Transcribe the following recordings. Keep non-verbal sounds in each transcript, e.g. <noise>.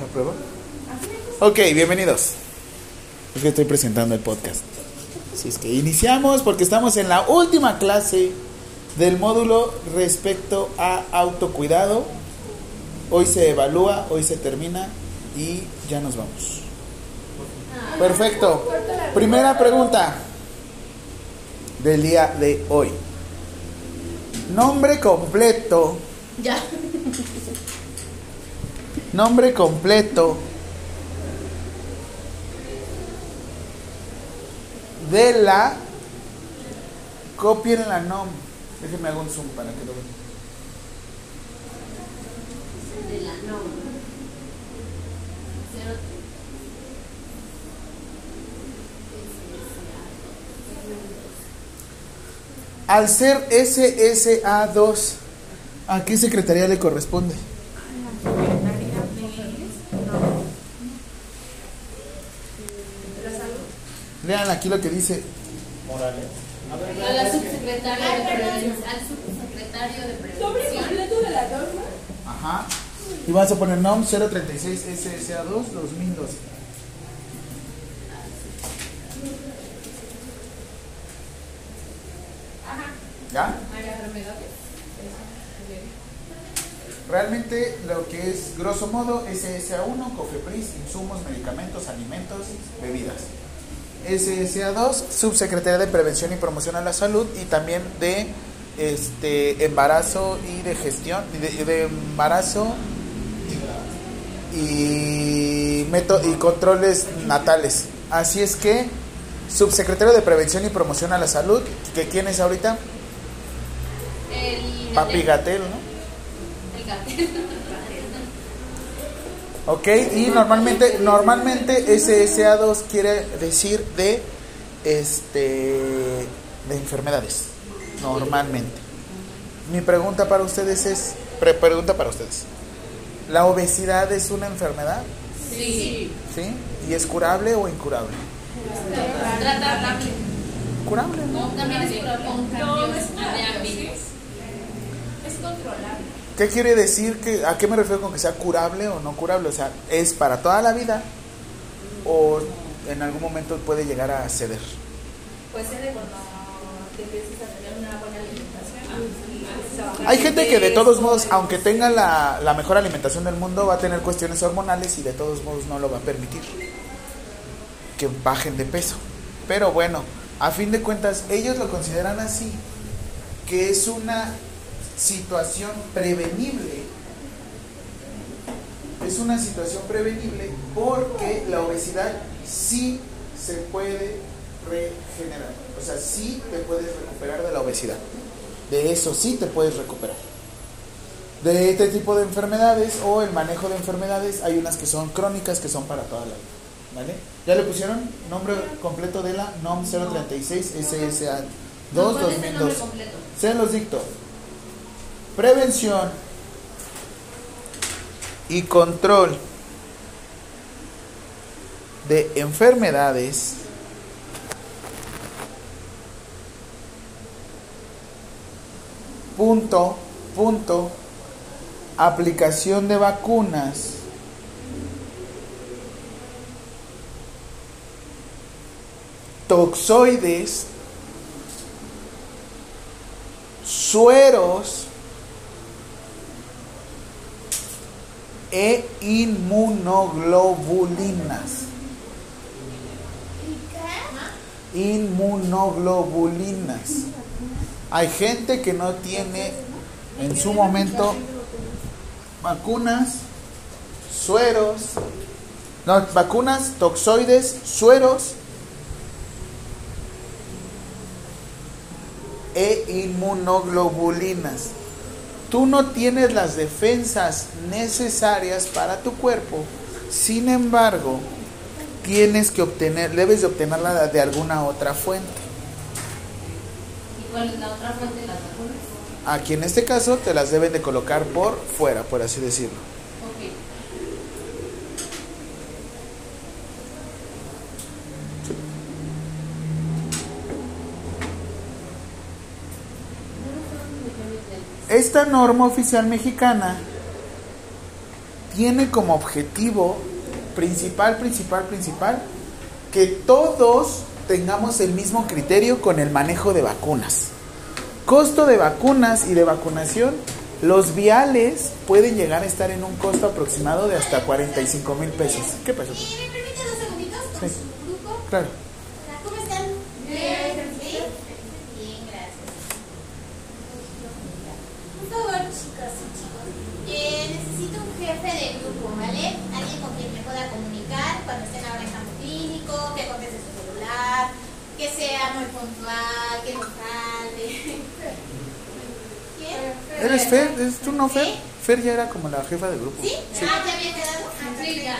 ¿La prueba? Ok, bienvenidos. Es que estoy presentando el podcast. Así es que iniciamos porque estamos en la última clase del módulo respecto a autocuidado. Hoy se evalúa, hoy se termina y ya nos vamos. Perfecto. Primera pregunta del día de hoy. Nombre completo. Ya. Nombre completo de la copien la nom. Déjenme hago un zoom para que lo vean. De la no. Cero. Al ser SSA2, ¿a qué secretaría le corresponde? Lean aquí lo que dice. A la subsecretaria de prevención. Al subsecretario de prevención. Ajá. Y vas a poner NOM 036 SSA2 2012. ¿Ya? María Remedios. Realmente lo que es grosso modo SSA1, COFEPRIS, insumos, medicamentos, alimentos, bebidas. SSA2, Subsecretaría de Prevención y Promoción a la Salud y también de este embarazo y de gestión, y de, de embarazo y, meto- y controles natales. Así es que, Subsecretario de Prevención y Promoción a la Salud, que quién es ahorita? El. Papi Gatel, ¿no? El Gatel. <laughs> Ok, y normalmente, normalmente SSA2 quiere decir de este de enfermedades. Normalmente. Mi pregunta para ustedes es, pre- pregunta para ustedes. ¿La obesidad es una enfermedad? Sí. ¿Sí? ¿Y es curable o incurable? Tratable. Curable, ¿no? No, también es curable. De ámbitos. Es controlable. ¿Qué quiere decir? Que, ¿A qué me refiero con que sea curable o no curable? O sea, ¿es para toda la vida o en algún momento puede llegar a ceder? Puede ser de cuando te empiezas a tener una buena alimentación. y empiezas a bajar Hay gente que de todos modos, aunque tenga la, la mejor alimentación del mundo, va a tener cuestiones hormonales y de todos modos no lo va a permitir que bajen de peso. Pero bueno, a fin de cuentas, ellos lo consideran así, que es una situación prevenible. Es una situación prevenible porque la obesidad sí se puede regenerar. O sea, sí te puedes recuperar de la obesidad. De eso sí te puedes recuperar. De este tipo de enfermedades o el manejo de enfermedades, hay unas que son crónicas que son para toda la vida. ¿Vale? ¿Ya le pusieron nombre completo de la NOM 036 SSA 2 ¿Cuál es el nombre 2002? completo? Se los dicto. Prevención y control de enfermedades punto punto aplicación de vacunas. Toxoides sueros e inmunoglobulinas. Inmunoglobulinas. Hay gente que no tiene en su momento vacunas, sueros, no, vacunas, toxoides, sueros e inmunoglobulinas. Tú no tienes las defensas necesarias para tu cuerpo, sin embargo, tienes que obtener, debes de obtenerla de alguna otra fuente. ¿Y cuál es la otra fuente de las vacunas? Aquí en este caso te las deben de colocar por fuera, por así decirlo. Esta norma oficial mexicana tiene como objetivo principal, principal, principal, que todos tengamos el mismo criterio con el manejo de vacunas. Costo de vacunas y de vacunación, los viales pueden llegar a estar en un costo aproximado de hasta 45 mil pesos. ¿Qué pasó? ¿Y me permite dos segunditos con Sí. Claro. no, Fer. Fer ya era como la jefa del grupo. ¿Sí? Ah, ya había quedado. Ah, sí, ya.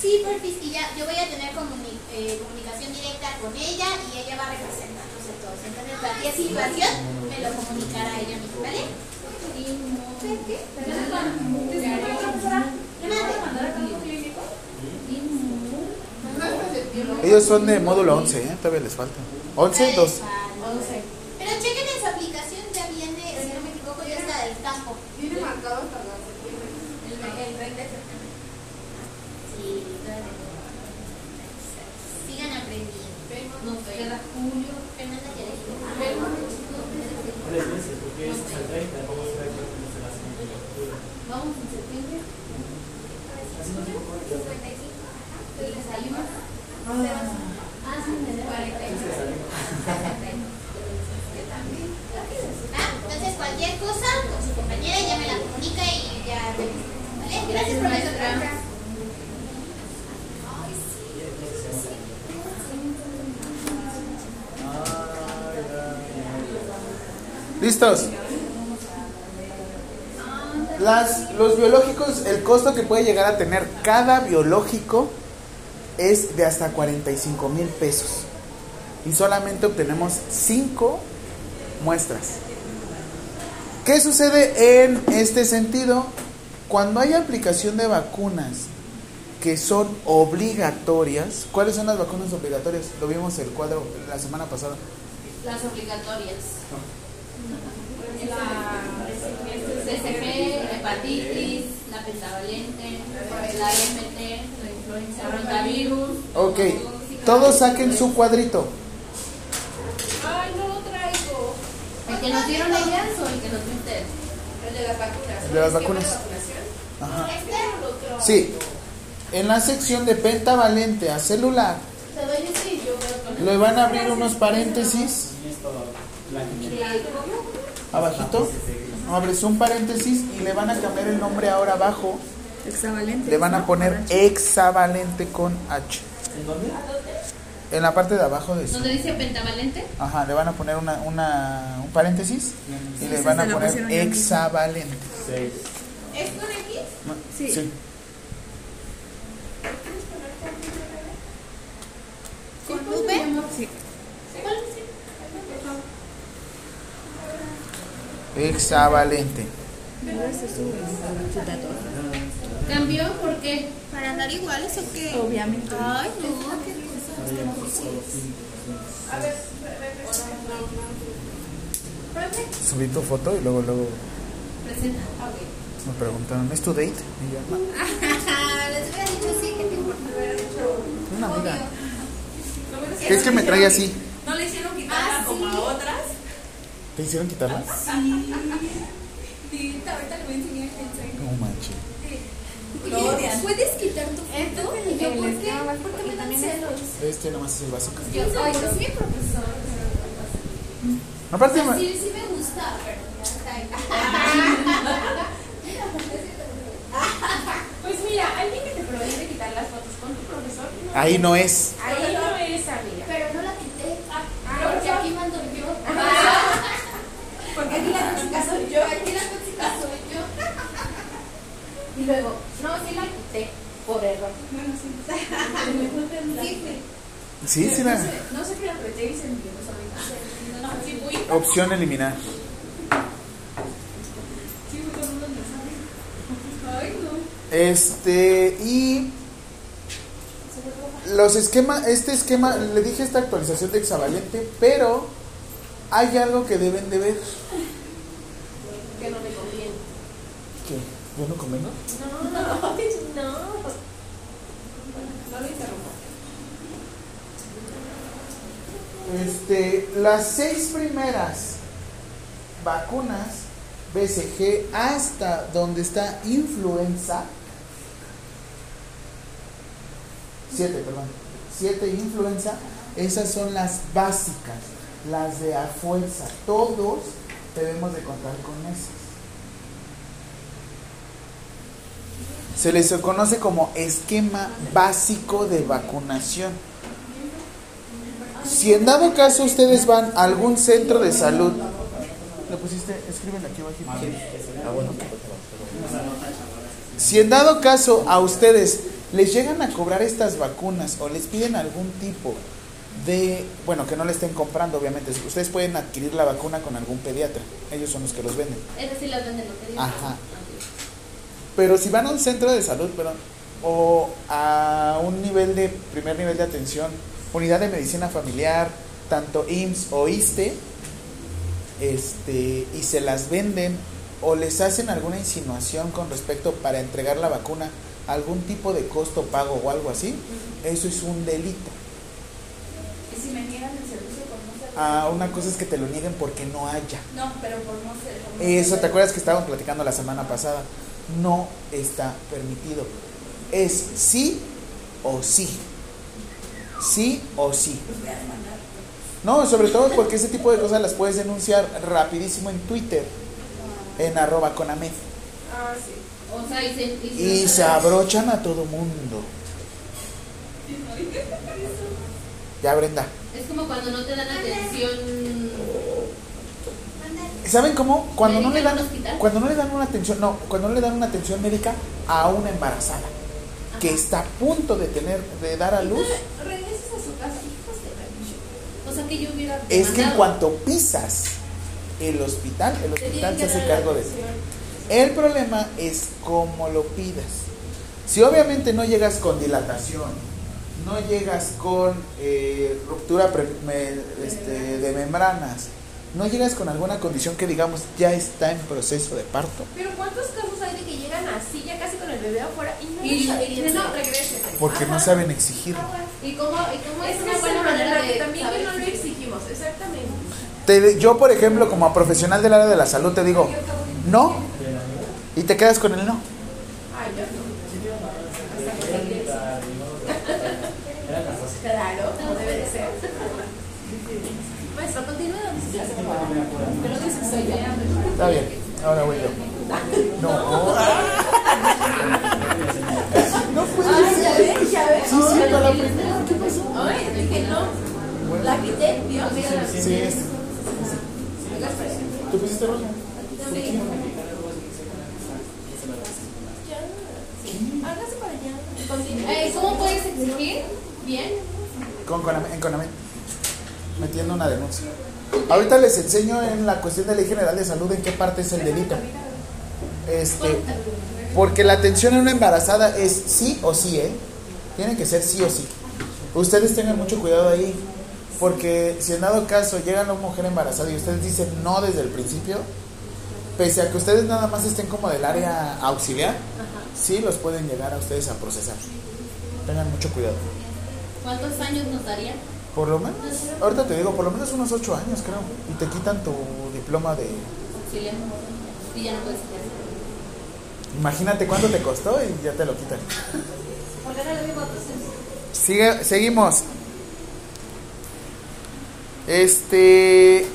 Sí, perfis, ya yo voy a tener eh, comunicación directa con ella y ella va a representarnos a todos. Entonces, cualquier situación me lo comunicará ella misma, ¿vale? Ellos son de módulo 11, ¿eh? todavía les falta. 11, 2. 11. ¿Listos? Las, los biológicos, el costo que puede llegar a tener cada biológico es de hasta 45 mil pesos. Y solamente obtenemos 5 muestras. ¿Qué sucede en este sentido? Cuando hay aplicación de vacunas que son obligatorias, ¿cuáles son las vacunas obligatorias? Lo vimos el cuadro la semana pasada. Las obligatorias. La CCP, hepatitis, la pentavalente, la MT, la influenza, rotavirus. Ok, todos saquen su cuadrito. Ay, no lo traigo. ¿El que nos dieron ellas o el que nos dio usted? El de las vacunas. El de las vacunas. Ajá. Este. Sí, en la sección de pentavalente a celular, le van a abrir unos paréntesis. Abajito. Abres un paréntesis y le van a cambiar el nombre ahora abajo. Hexavalente. Le van a poner hexavalente con H. ¿En dónde? En la parte de abajo de su. ¿Dónde dice pentavalente? Ajá, le van a poner una, una, un paréntesis y le van a poner hexavalente. ¿Es con X? Sí. Sí. ¿Con V? Sí. ¿Cuál? Hexavalente. ¿Cambió? ¿Por qué? ¿Para andar iguales o qué? Obviamente. Ay, no, qué cosa. Profe, Subí tu foto y luego, luego Presenta. me preguntaron, ¿es tu date? Y yo, no, <laughs> les hubiera dicho sí, que te importa. una amiga. Obvio. ¿Qué es que me trae así? No le hicieron quitarla Ah, como a otras. ¿Te hicieron quitarla? Sí. Sí, ahorita le voy a enseñar el. No manches. Lo odian. ¿Puedes quitar tu foto? Y yo, ¿por qué? ¿Por qué me dan celos? Este nomás es el básico. Yo soy sí, profesor. Aparte, Sí, sí me gusta, pero. <laughs> Pues mira, alguien que te prohíbe quitar las fotos con tu profesor. ahí no es. Ahí no es, amiga. Pero no la quité. Ah, Porque aquí mando yo. Porque Aquí la tóxica soy yo. Aquí la tóxica soy yo. Y luego, no, sí la quité por error. Bueno, sí. <laughs> Sí. Sí, sí, la No sé qué la apreté y se envió, ¿sabes? No, sí, fui. opción eliminar. No. Este, y los esquemas, este esquema, le dije esta actualización de hexavalente, pero hay algo que deben de ver. Que no me conviene. ¿Qué? ¿Yo no? No, no, no. Lo interrumpo. Este, las seis primeras vacunas BCG hasta donde está influenza, siete, perdón, siete influenza, esas son las básicas, las de a fuerza. Todos debemos de contar con esas. Se les conoce como esquema básico de vacunación. Si en dado caso ustedes van a algún centro de salud, ¿le pusiste? Escriben aquí abajo. Ah, bueno. Si en dado caso a ustedes les llegan a cobrar estas vacunas o les piden algún tipo de, bueno, que no le estén comprando, obviamente, ustedes pueden adquirir la vacuna con algún pediatra, ellos son los que los venden. Es decir, las venden los. Ajá. Pero si van a un centro de salud, perdón, o a un nivel de primer nivel de atención, unidad de medicina familiar, tanto IMSS o ISTE, este, y se las venden o les hacen alguna insinuación con respecto para entregar la vacuna, algún tipo de costo pago o algo así, eso es un delito. Y si me niegan el servicio por no ser. Ah, una cosa es que te lo nieguen porque no haya. No, pero por no ser. por no Eso, ¿te acuerdas que estábamos platicando la semana pasada? No está permitido. Es sí o sí. Sí o sí. No, sobre todo porque ese tipo de cosas las puedes denunciar rapidísimo en Twitter, en arroba conamed. Ah, sí. O sea, y se, Y se abrochan a todo mundo. Ya, Brenda. Es como cuando no te dan atención. ¿Saben cómo? Cuando no le ¿Médica dan cuando no le dan una atención, no, cuando no le dan una atención médica a una embarazada que está a punto de tener de dar a luz, Regresas a su casa, hijos de. O sea, que yo hubiera. es que en cuanto pisas el hospital, el hospital se hace cargo de atención. El problema es cómo lo pidas. Si obviamente no llegas con dilatación, no llegas con eh, ruptura pre- me- este, de membranas, no llegas con alguna condición que digamos ya está en proceso de parto, Pero ¿cuántos casos hay de que llegan así, ya casi con el bebé afuera y no Y- lo saben? y- Y no, regresen. porque no saben exigirlo. ¿Y cómo, y cómo es, Es una buena manera de también saber que no lo exigimos, exactamente. Te- yo, por ejemplo, como profesional del área de la salud, te digo, no, y te quedas con el no. Ay, yo no. Era casazo. Claro, como debe de ser. Maestro, continúa. Pero dice soy yo. Está bien, ahora voy yo. No. No puede Ay, ya ser. ves, ya ves. Sí, sí, para la primera, ¿qué pasó? Ay, dije no. La quité, Dios. Sí, es. ¿Tú pusiste roja? Hágase para allá. Eh, ¿Cómo puedes exigir? Bien. Con, Coname- en Conamé. Metiendo una denuncia. Ahorita les enseño en la cuestión de ley general de salud en qué parte es el delito. Este, porque la atención en una embarazada es sí o sí, ¿eh? Tiene que ser sí o sí. Ustedes tengan mucho cuidado ahí. Porque si en dado caso llega una mujer embarazada y ustedes dicen no desde el principio, pese a que ustedes nada más estén como del área auxiliar, sí los pueden llegar a ustedes a procesar. Tengan mucho cuidado. ¿Cuántos años nos daría? Por lo menos, ahorita te digo, por lo menos unos ocho años creo. Y te quitan tu diploma de... Y ya no puedes. Imagínate cuánto te costó y ya te lo quitan. Sigue, seguimos. Este...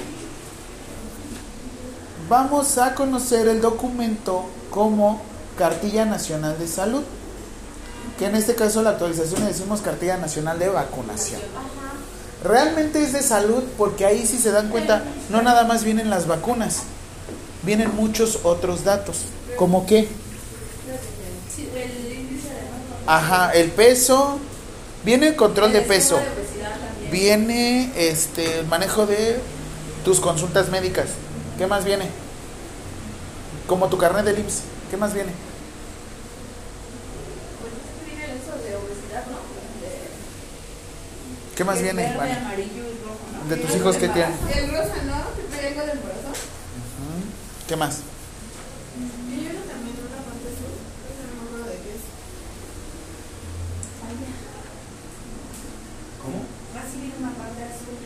Vamos a conocer el documento como Cartilla Nacional de Salud. Que en este caso la actualización le decimos Cartilla Nacional de Vacunación. Realmente es de salud porque ahí si se dan cuenta no nada más vienen las vacunas, vienen muchos otros datos. ¿Como qué? Ajá, el peso, viene el control de peso, viene este el manejo de tus consultas médicas. ¿Qué más viene? Como tu carnet de IMSS. ¿Qué más viene? ¿Qué más viene? Amarillo y rojo, ¿De tus hijos qué tienen? El rosa, ¿no? El del ¿Qué más? Yo una parte azul, no me acuerdo de qué es. ¿Cómo? Ah, Así viene una parte azul.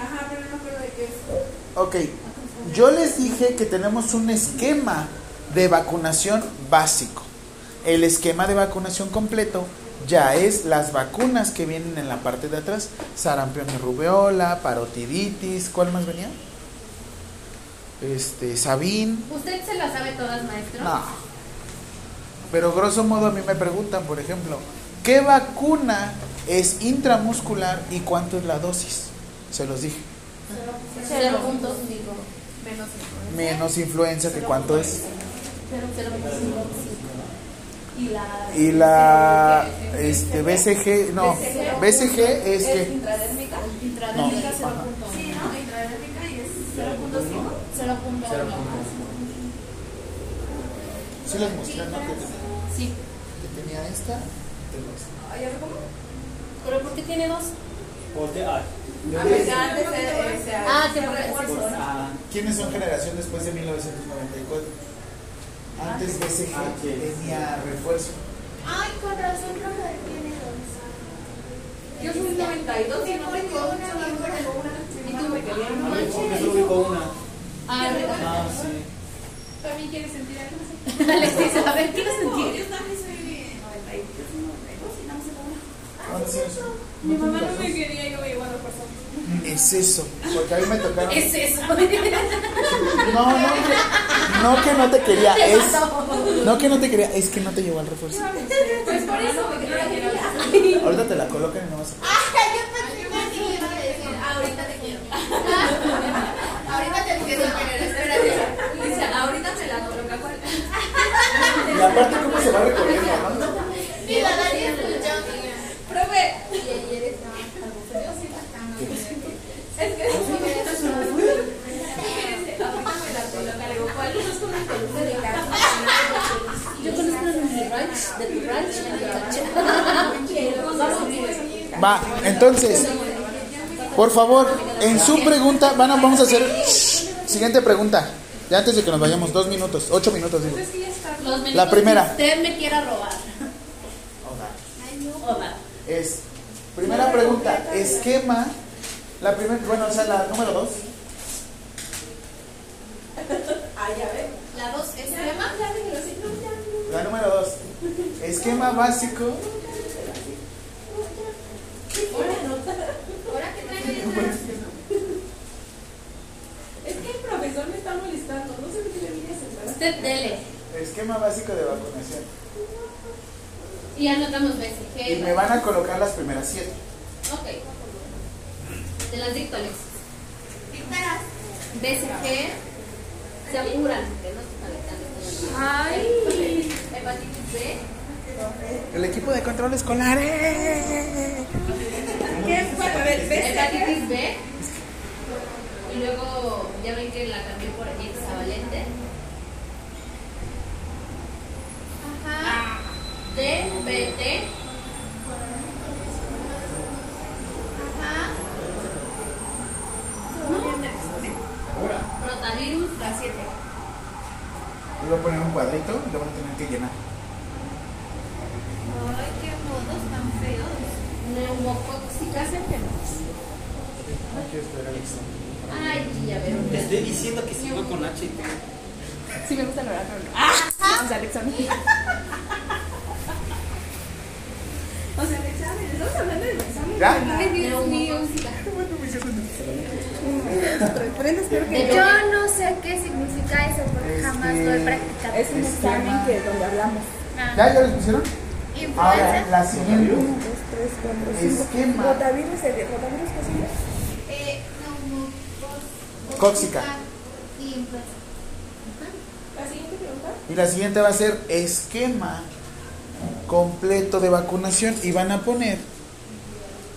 Ajá, pero no me acuerdo de qué es. Ok. Ah, pues, Yo les dije que tenemos un esquema de vacunación básico. El esquema de vacunación completo ya es las vacunas que vienen en la parte de atrás, sarampión y rubeola, parotiditis, ¿cuál más venía? Este, sabín. ¿Usted se las sabe todas, maestro? No. Pero grosso modo a mí me preguntan, por ejemplo, ¿qué vacuna es intramuscular y cuánto es la dosis? Se los dije. Cero puntos, digo, menos Menos influenza que cuánto es. Cero, cero puntos cinco. Y la. Este BCG, no, BCG es que intradérmica. Intradérmica, No, cero ajá. punto Sí, ¿no? Intradérmica y es 0.5. Cero punto Cero uno. punto. sí les mostré, ¿no? Que, Sí. que tenía esta. tengo esta. Ay, a ver, ¿cómo? ¿Pero por qué tiene dos? Sea, Ah, se que por- refuerzo, Por ¿no? A. ¿Quiénes son generación después de 1994? Antes Ah, sí. tenía refuerzo. Ay, con razón Rafael tiene dos. Yo soy 92 y no tengo una, tengo una. Y tú me querías A ver, porque solo ubico una. Ah, Ah, sí. ¿También quieres sentir algo? Alexis, a ver, ¿quieres sentir? Yo también soy 92 y 92 y nada más tengo una. ¿Cuántos años son? Mi mamá no me quería y no me llevó a la fuerza. Es eso, porque a mí me tocaron. Es eso. No, no, no que no te quería, es. No que no te quería, es que no te llevó al refuerzo. Pues por eso, porque no la quería. Ahorita te la colocan y no vas a. Ay, yo pensé que iba a decir, ahorita te quiero. ahorita te quiero, espérate. Dice, ahorita me la coloca cuál. Y aparte, ¿cómo se va recorriendo, no? Mira, Dani escuchó. Profe, Y ayer estaba algo feo, sí, es que. Ahorita me la coloca. Le digo, ¿cuál? Eso es con una peluca de gato. Yo conozco de mi ranch, de tu ranch, en tu ranch. Va, entonces, por favor, en su pregunta, van a- vamos a hacer. Shh, siguiente pregunta. Ya antes de que nos vayamos, dos minutos, ocho minutos, digo. La primera. usted me quiera robar. Es, primera pregunta, esquema. La primera, bueno, o sea, la número dos. Ay, <laughs> ya ve. La dos. La número dos. Esquema básico. Ahora que traigo yo Es que el profesor me está molestando. No sé qué le a sentar. Usted dele. Esquema básico de vacunación. Y anotamos Y BCG. me van a colocar las primeras siete. Ok. Te las dicto, Alexis. Dictarás. BCG. Se apuran. Ay. B. El equipo de control escolar. ¡eh! ¿Qué ¿ves? Hepatitis B. Y luego, ya ven que la cambié por hexavalente. Ajá. DPT. Ajá. Rotavirus. La 7. Le voy a poner un cuadrito y lo van a tener que llenar. Ay, qué modos tan feos. Neumocóxicas enfermas. No quiero esperar el examen. Ay, ya veo. Te estoy diciendo que sigo con H. Sí me gusta el orar, pero no. Ah, o sea, el examen. O sea, el examen. Estamos hablando del examen. ¿Ya? Ay, Dios mío. Yo no sé qué significa eso porque jamás lo he practicado. es un examen que donde hablamos. Ah, ¿Ya? ¿Ya les pusieron? Ahora, la siguiente. Uno, dos, tres, cuatro, cinco. Esquema. Rotavirus, el rotavirus, ¿qué sigue? Eh, Cóxica. Y influenza. La siguiente pregunta. Y la siguiente va a ser esquema completo de vacunación y van a poner,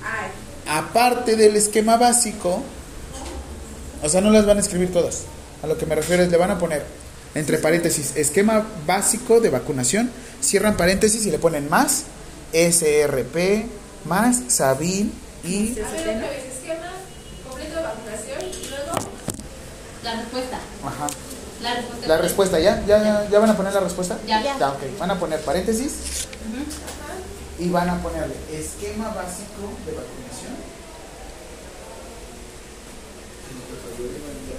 Ay. aparte del esquema básico, o sea, no las van a escribir todas. A lo que me refiero es, le van a poner entre paréntesis, esquema básico de vacunación, cierran paréntesis y le ponen más, SRP, más Sabin y... A ver, otra vez, esquema completo de vacunación y luego. La respuesta. Ajá. La respuesta. La respuesta, ¿ya? ¿Ya, ya van a poner la respuesta? Ya. Ya, ok. Van a poner paréntesis y van a ponerle esquema básico de vacunación.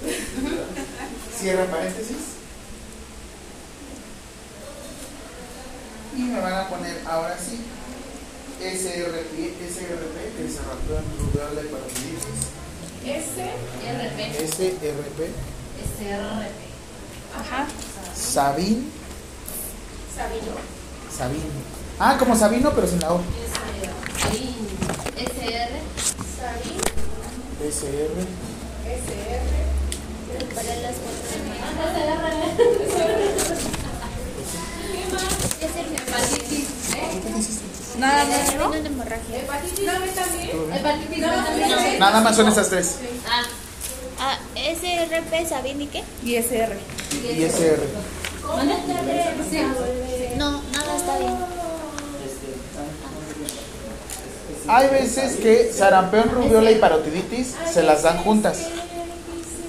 <laughs> Cierra paréntesis. Y me van a poner ahora sí SRP, SRP, que es Sarampión Rubeola y Parotiditis. S, RP. SRP, SRP. ajá, Sabin, Sabino. Sabin. Ah, como Sabino, pero sin la O. SR. Sabin, SR. SR. Para las <laughs> Hepatitis. ¿Qué te hiciste? Nada más, ¿no? Nada más son esas tres. Ah, Ah, SRP, ¿saben y qué? Y SR. Y SR. ¿mande? Sí. No, nada está bien. Hay veces que sarampión, rubiola y parotiditis se las dan juntas.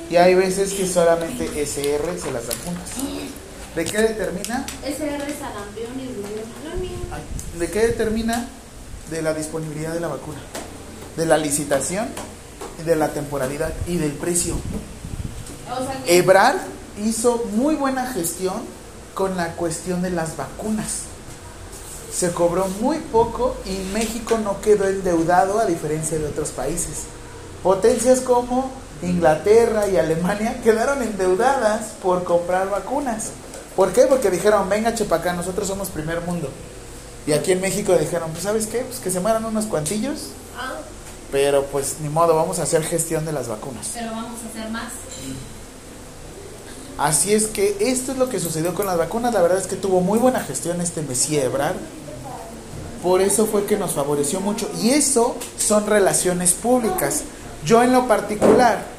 Y hay veces que solamente SR se las dan juntas. ¿De qué determina? SR, sarampión y rubiola. ¿De qué determina? De la disponibilidad de la vacuna, de la licitación, y de la temporalidad y del precio. O sea que Ebrard hizo muy buena gestión con la cuestión de las vacunas. Se cobró muy poco y México no quedó endeudado a diferencia de otros países. Potencias como Inglaterra y Alemania <laughs> quedaron endeudadas por comprar vacunas. ¿Por qué? Porque dijeron, venga Chepacá, nosotros somos primer mundo. Y aquí en México dijeron, pues sabes qué, pues que se mueran unos cuantillos, pero pues ni modo, vamos a hacer gestión de las vacunas. pero vamos a hacer más. Así es que esto es lo que sucedió con las vacunas. La verdad es que tuvo muy buena gestión este Messi Ebrard. Por eso fue que nos favoreció mucho. Y eso son relaciones públicas. Yo en lo particular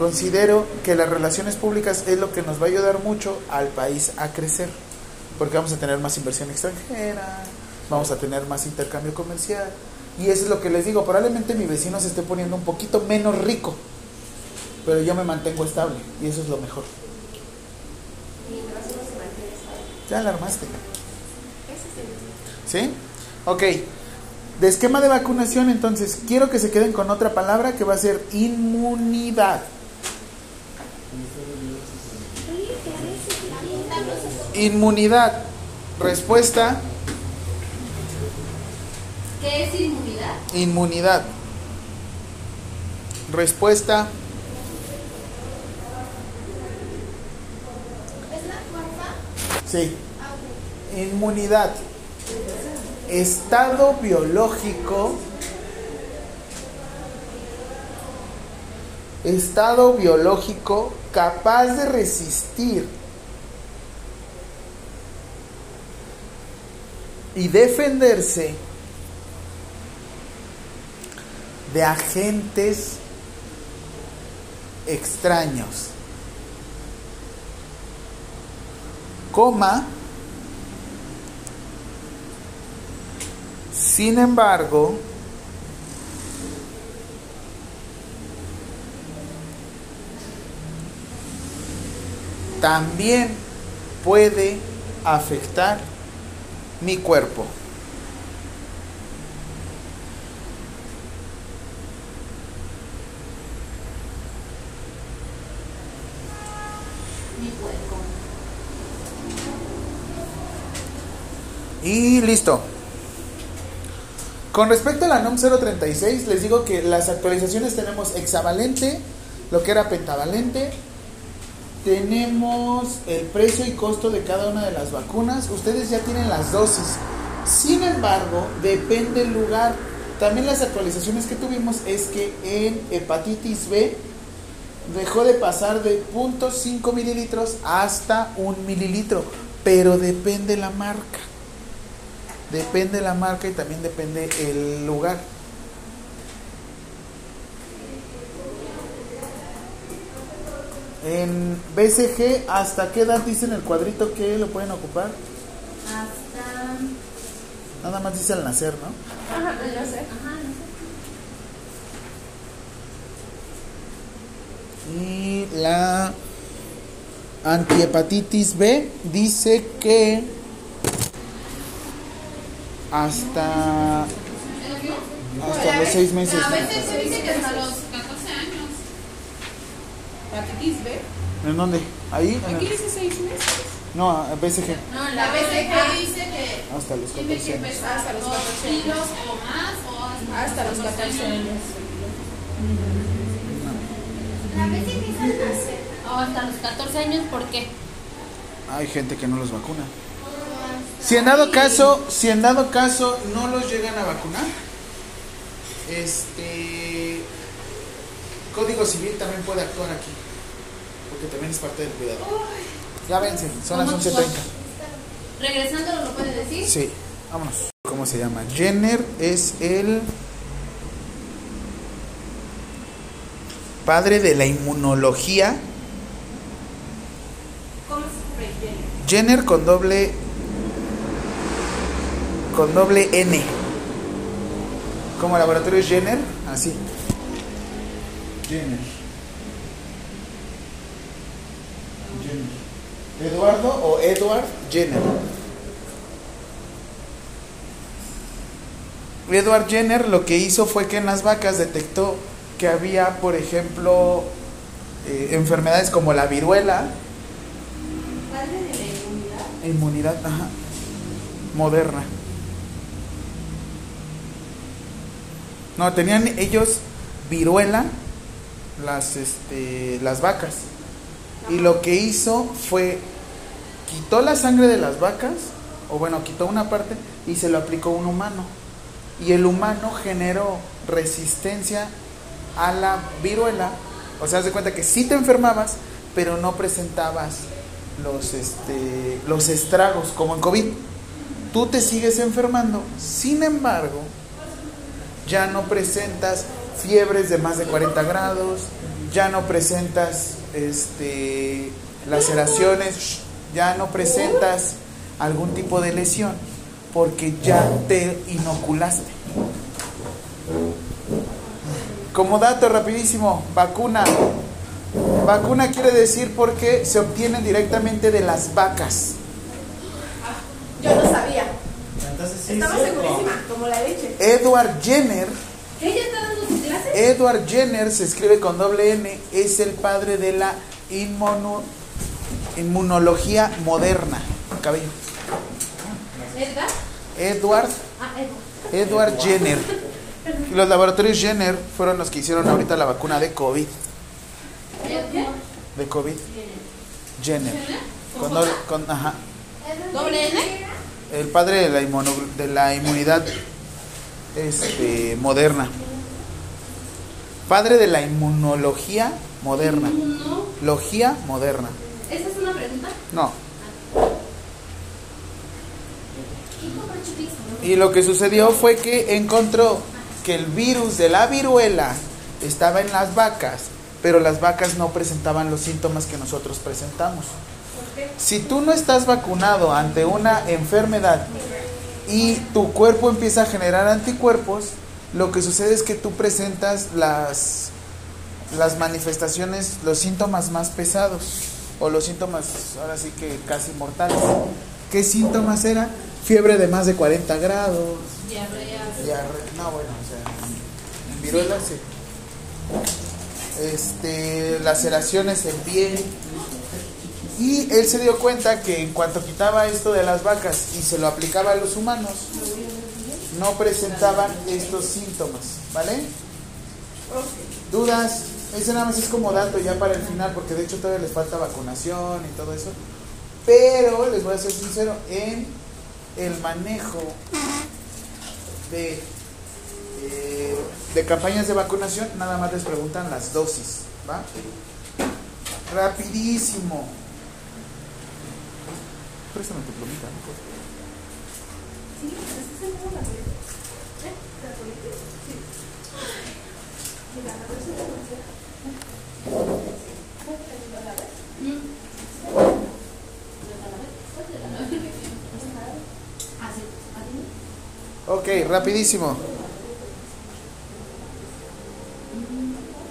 considero que las relaciones públicas es lo que nos va a ayudar mucho al país a crecer. Porque vamos a tener más inversión extranjera, vamos a tener más intercambio comercial. Y eso es lo que les digo. Probablemente mi vecino se esté poniendo un poquito menos rico. Pero yo me mantengo estable. Y eso es lo mejor. Ya alarmaste. ¿Sí? Ok. De esquema de vacunación, entonces, quiero que se queden con otra palabra que va a ser inmunidad. Inmunidad. Respuesta, ¿Qué es inmunidad? inmunidad. Respuesta, ¿Es la cuarta? sí. Inmunidad. Estado biológico. Estado biológico capaz de resistir y defenderse de agentes extraños. Coma. Sin embargo, también puede afectar mi cuerpo. Mi cuerpo. Y listo. Con respecto a la NOM 036, les digo que las actualizaciones tenemos hexavalente, lo que era pentavalente, tenemos el precio y costo de cada una de las vacunas, ustedes ya tienen las dosis. Sin embargo, depende el lugar. También las actualizaciones que tuvimos es que en hepatitis B dejó de pasar de 0.5 mililitros hasta un mililitro, pero depende la marca. Depende la marca y también depende el lugar. En BCG, ¿hasta qué edad dice en el cuadrito que lo pueden ocupar? Hasta. Nada más dice al nacer, ¿no? Ajá, no sé. Ajá, no sé. Y la antihepatitis B dice que hasta, hasta los seis meses. A veces se dice que hasta los 14 años. La B. ¿En dónde? Ahí. Aquí dice seis meses. No, a BCG. No, La la BCG BCG dice que Hasta los tiene 14 que años. empezar hasta los 14 años. kilos o más o Hasta los 14 años. La hacer. O hasta los 14 años, ¿por qué? Hay gente que no los vacuna. Si en dado caso, si en dado caso no los llegan a vacunar, este Código Civil también puede actuar aquí, porque también es parte del cuidado. Ya vence, son las ¿Cómo 11:30. Regresando, ¿lo puede decir? Sí, vámonos. ¿Cómo se llama? Jenner es el padre de la inmunología. ¿Cómo se escribe? Jenner con doble con doble N. Como laboratorio Jenner, así. Jenner. Jenner. Eduardo o Edward Jenner. Edward Jenner lo que hizo fue que en las vacas detectó que había, por ejemplo, eh, enfermedades como la viruela, Padre de la inmunidad. Inmunidad, ajá. Moderna. No, tenían ellos viruela, las, este, las vacas. Y lo que hizo fue, quitó la sangre de las vacas, o bueno, quitó una parte y se lo aplicó a un humano. Y el humano generó resistencia a la viruela. O sea, haz de cuenta que sí te enfermabas, pero no presentabas los, este, los estragos como en COVID. Tú te sigues enfermando, sin embargo, ya no presentas fiebres de más de 40 grados, ya no presentas este, laceraciones, ya no presentas algún tipo de lesión, porque ya te inoculaste. Como dato rapidísimo, vacuna. Vacuna quiere decir porque se obtienen directamente de las vacas. Yo no sabía. Entonces sí, Estaba segurísima, como la leche. Edward Jenner, ¿Ella está dando sus clases? Edward Jenner se escribe con doble N, es el padre de la inmuno- inmunología moderna. Cabello. Edward, Ah, Edgar. Edward Jenner. Los laboratorios Jenner fueron los que hicieron ahorita la vacuna de COVID. De COVID. Jenner. Con doble, con, ajá. ¿Doble N? El padre de la, inmuno- de la inmunidad este, moderna. Padre de la inmunología moderna. Logía moderna. ¿Esa es una pregunta? No. ¿Quién compró Chupix? Y lo que sucedió fue que encontró que el virus de la viruela estaba en las vacas, pero las vacas no presentaban los síntomas que nosotros presentamos. Si tú no estás vacunado ante una enfermedad y tu cuerpo empieza a generar anticuerpos, lo que sucede es que tú presentas las, las manifestaciones, los síntomas más pesados o los síntomas ahora sí que casi mortales. ¿Qué síntomas eran? Fiebre de más de 40 grados, Diarrea. diarrea, no bueno, o sea, en viruela sí. Este, laceraciones en piel. Y él se dio cuenta que en cuanto quitaba esto de las vacas y se lo aplicaba a los humanos, no presentaban estos síntomas, ¿vale? ¿Dudas? Ese nada más es como dato ya para el final, porque de hecho todavía les falta vacunación y todo eso. Pero les voy a ser sincero, en el manejo de, eh, de campañas de vacunación, nada más les preguntan las dosis, ¿va? Rapidísimo. ¿no? Sí. Ok, rapidísimo.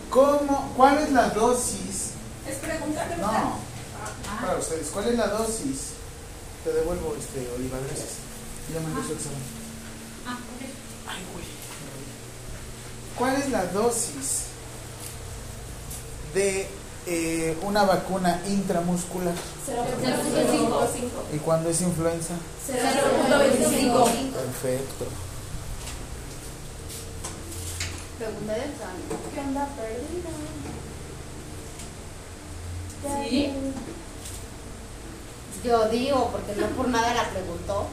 ¿Cómo, ¿Cuál es la dosis? Es pregunta, No, para ustedes, ¿cuál es la dosis? Te devuelvo este Oliva, gracias. Ya mandé su examen. Ah, ok. Ay, güey. ¿Cuál es la dosis de eh, una vacuna intramuscular? 0.5. ¿Y cuándo es influenza? 0.25. Perfecto. Pregunta de examen. ¿Qué onda perdida? ¿Sí? Yo digo, porque no por nada la preguntó.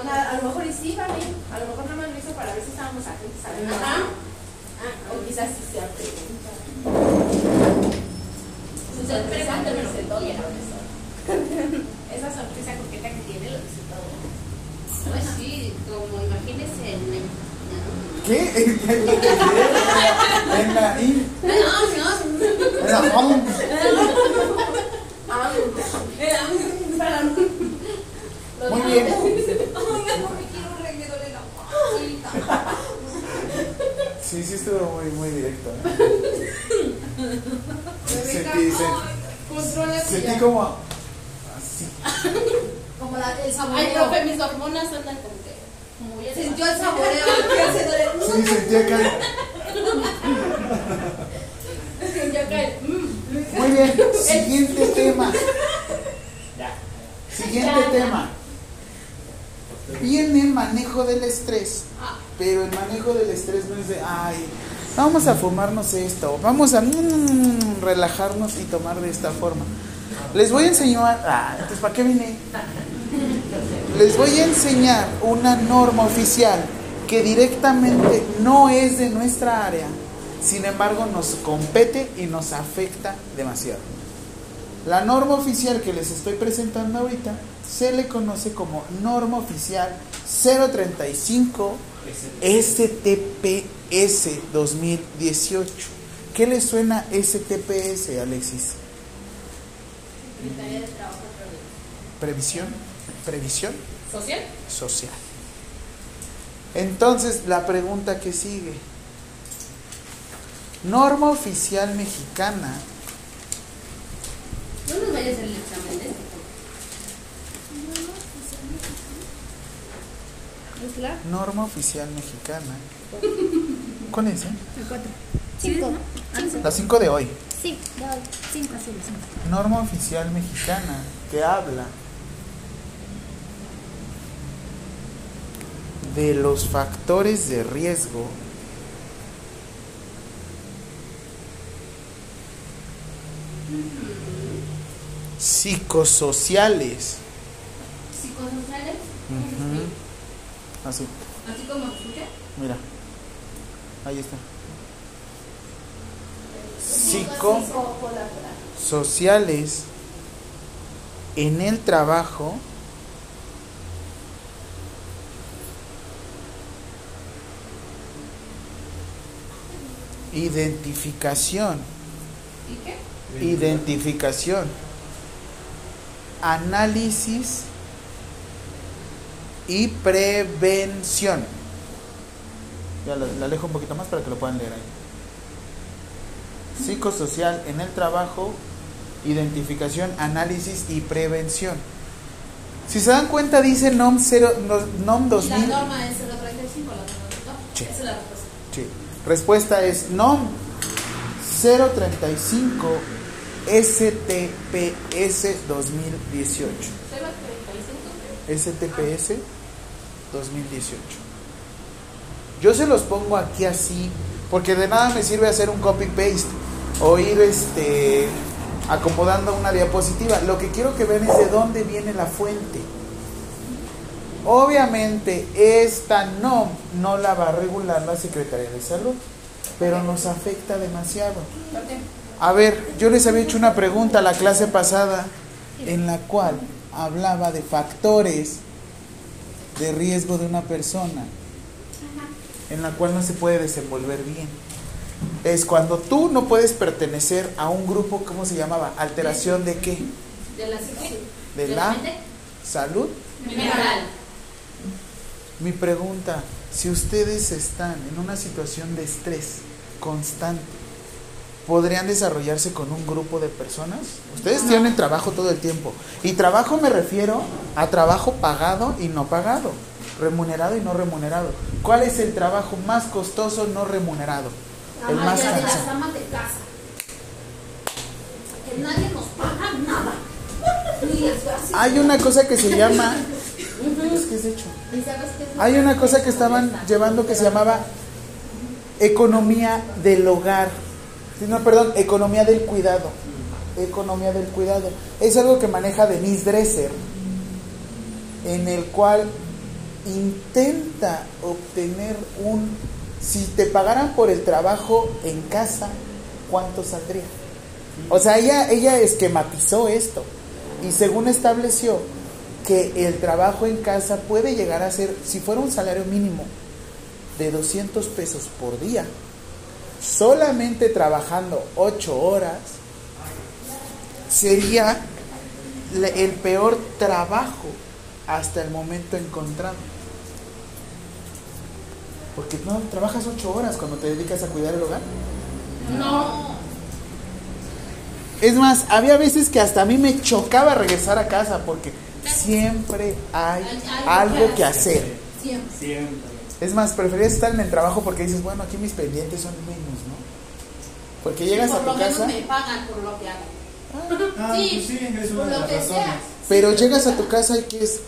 Una- a lo mejor y sí, vale. A lo mejor nada más lo hizo para ver si estábamos atentos a la Ajá. O quizás sí sea pregunta. Usted pregúnteme lo que toque. <laughs> Esa sorpresa coqueta que tiene lo dice todo. Pues sí, como imagínese en ¿Qué? en la en home. Ah, Muy bien. Sí, sí estuvo muy, muy directo. ¿eh? Sentí, sentí, sentí como así. Como la, el Ay, saboreo. profe, mis hormonas andan como que. Como Sintió el saboreo. <laughs> Sí, sentí acá. Ya cae. Mm. Muy bien, <laughs> siguiente tema. Ya. Siguiente tema. Viene el manejo del estrés. Pero el manejo del estrés no es de, ay, vamos a fumarnos esto, vamos a mm, relajarnos y tomar de esta forma. Les voy a enseñar, ah, entonces ¿para qué vine? Les voy a enseñar una norma oficial que directamente no es de nuestra área, sin embargo nos compete y nos afecta demasiado. La norma oficial que les estoy presentando ahorita se le conoce como norma oficial 035 STPS 2018. ¿Qué le suena STPS, Alexis? Secretaría de Trabajo Previsión, previsión ¿Social? social. Entonces, la pregunta que sigue. Norma oficial mexicana No nos vaya a hacer el examen de este. ¿Es la? Norma oficial mexicana. ¿Cuál es? eh? Cinco. La 5 de hoy. Sí, sí, cinco. Norma oficial mexicana que habla de los factores de riesgo. Psicosociales. Así, Así como escucha. mira. Ahí está. Psicosociales en el trabajo identificación ¿Y qué? identificación análisis y prevención ya la, la alejo un poquito más para que lo puedan leer ahí psicosocial en el trabajo identificación análisis y prevención si se dan cuenta dice NOM, 0, NOM Y 2000 la norma es 035, la norma ¿no? Sí. Esa es la respuesta. Sí. Respuesta es NOM 035 STPS 2018. 035. STPS 2018. Yo se los pongo aquí así porque de nada me sirve hacer un copy paste o ir este acomodando una diapositiva. Lo que quiero que vean es de dónde viene la fuente. Obviamente esta NOM no la va a regular la Secretaría de Salud, pero nos afecta demasiado. A ver, yo les había hecho una pregunta la clase pasada en la cual hablaba de factores de riesgo de una persona en la cual no se puede desenvolver bien. Es cuando tú no puedes pertenecer a un grupo, ¿cómo se llamaba? Alteración de qué? De la psique. De ¿De la salud. Mi pregunta, si ustedes están en una situación de estrés constante, ¿podrían desarrollarse con un grupo de personas? Ustedes tienen trabajo todo el tiempo. Y trabajo me refiero a trabajo pagado y no pagado, remunerado y no remunerado. ¿Cuál es el trabajo más costoso no remunerado? El más de las amas de casa. nadie nos paga nada. Hay una cosa que se llama. Es que es hecho. ¿Y sabes qué es lo Hay una cosa que estaban llevando que se llamaba economía del hogar. No, perdón, economía del cuidado. Economía del cuidado. Es algo que maneja Denise Dresser, en el cual intenta obtener un... Si te pagaran por el trabajo en casa, ¿cuánto saldría? O sea, ella, ella esquematizó esto y según estableció que el trabajo en casa puede llegar a ser, si fuera un salario mínimo de 200 pesos por día, solamente trabajando 8 horas, sería el peor trabajo hasta el momento encontrado. Porque no trabajas 8 horas cuando te dedicas a cuidar el hogar. No. Es más, había veces que hasta a mí me chocaba regresar a casa porque siempre hay algo que hacer. Siempre. Es más, preferías estar en el trabajo porque dices, bueno, aquí mis pendientes son menos, ¿no? Porque llegas por a lo tu menos casa, me pagan por lo que hago. Ah, Sí, pues sí, es por una de lo las que razones. sea. pero llegas a tu casa y que es,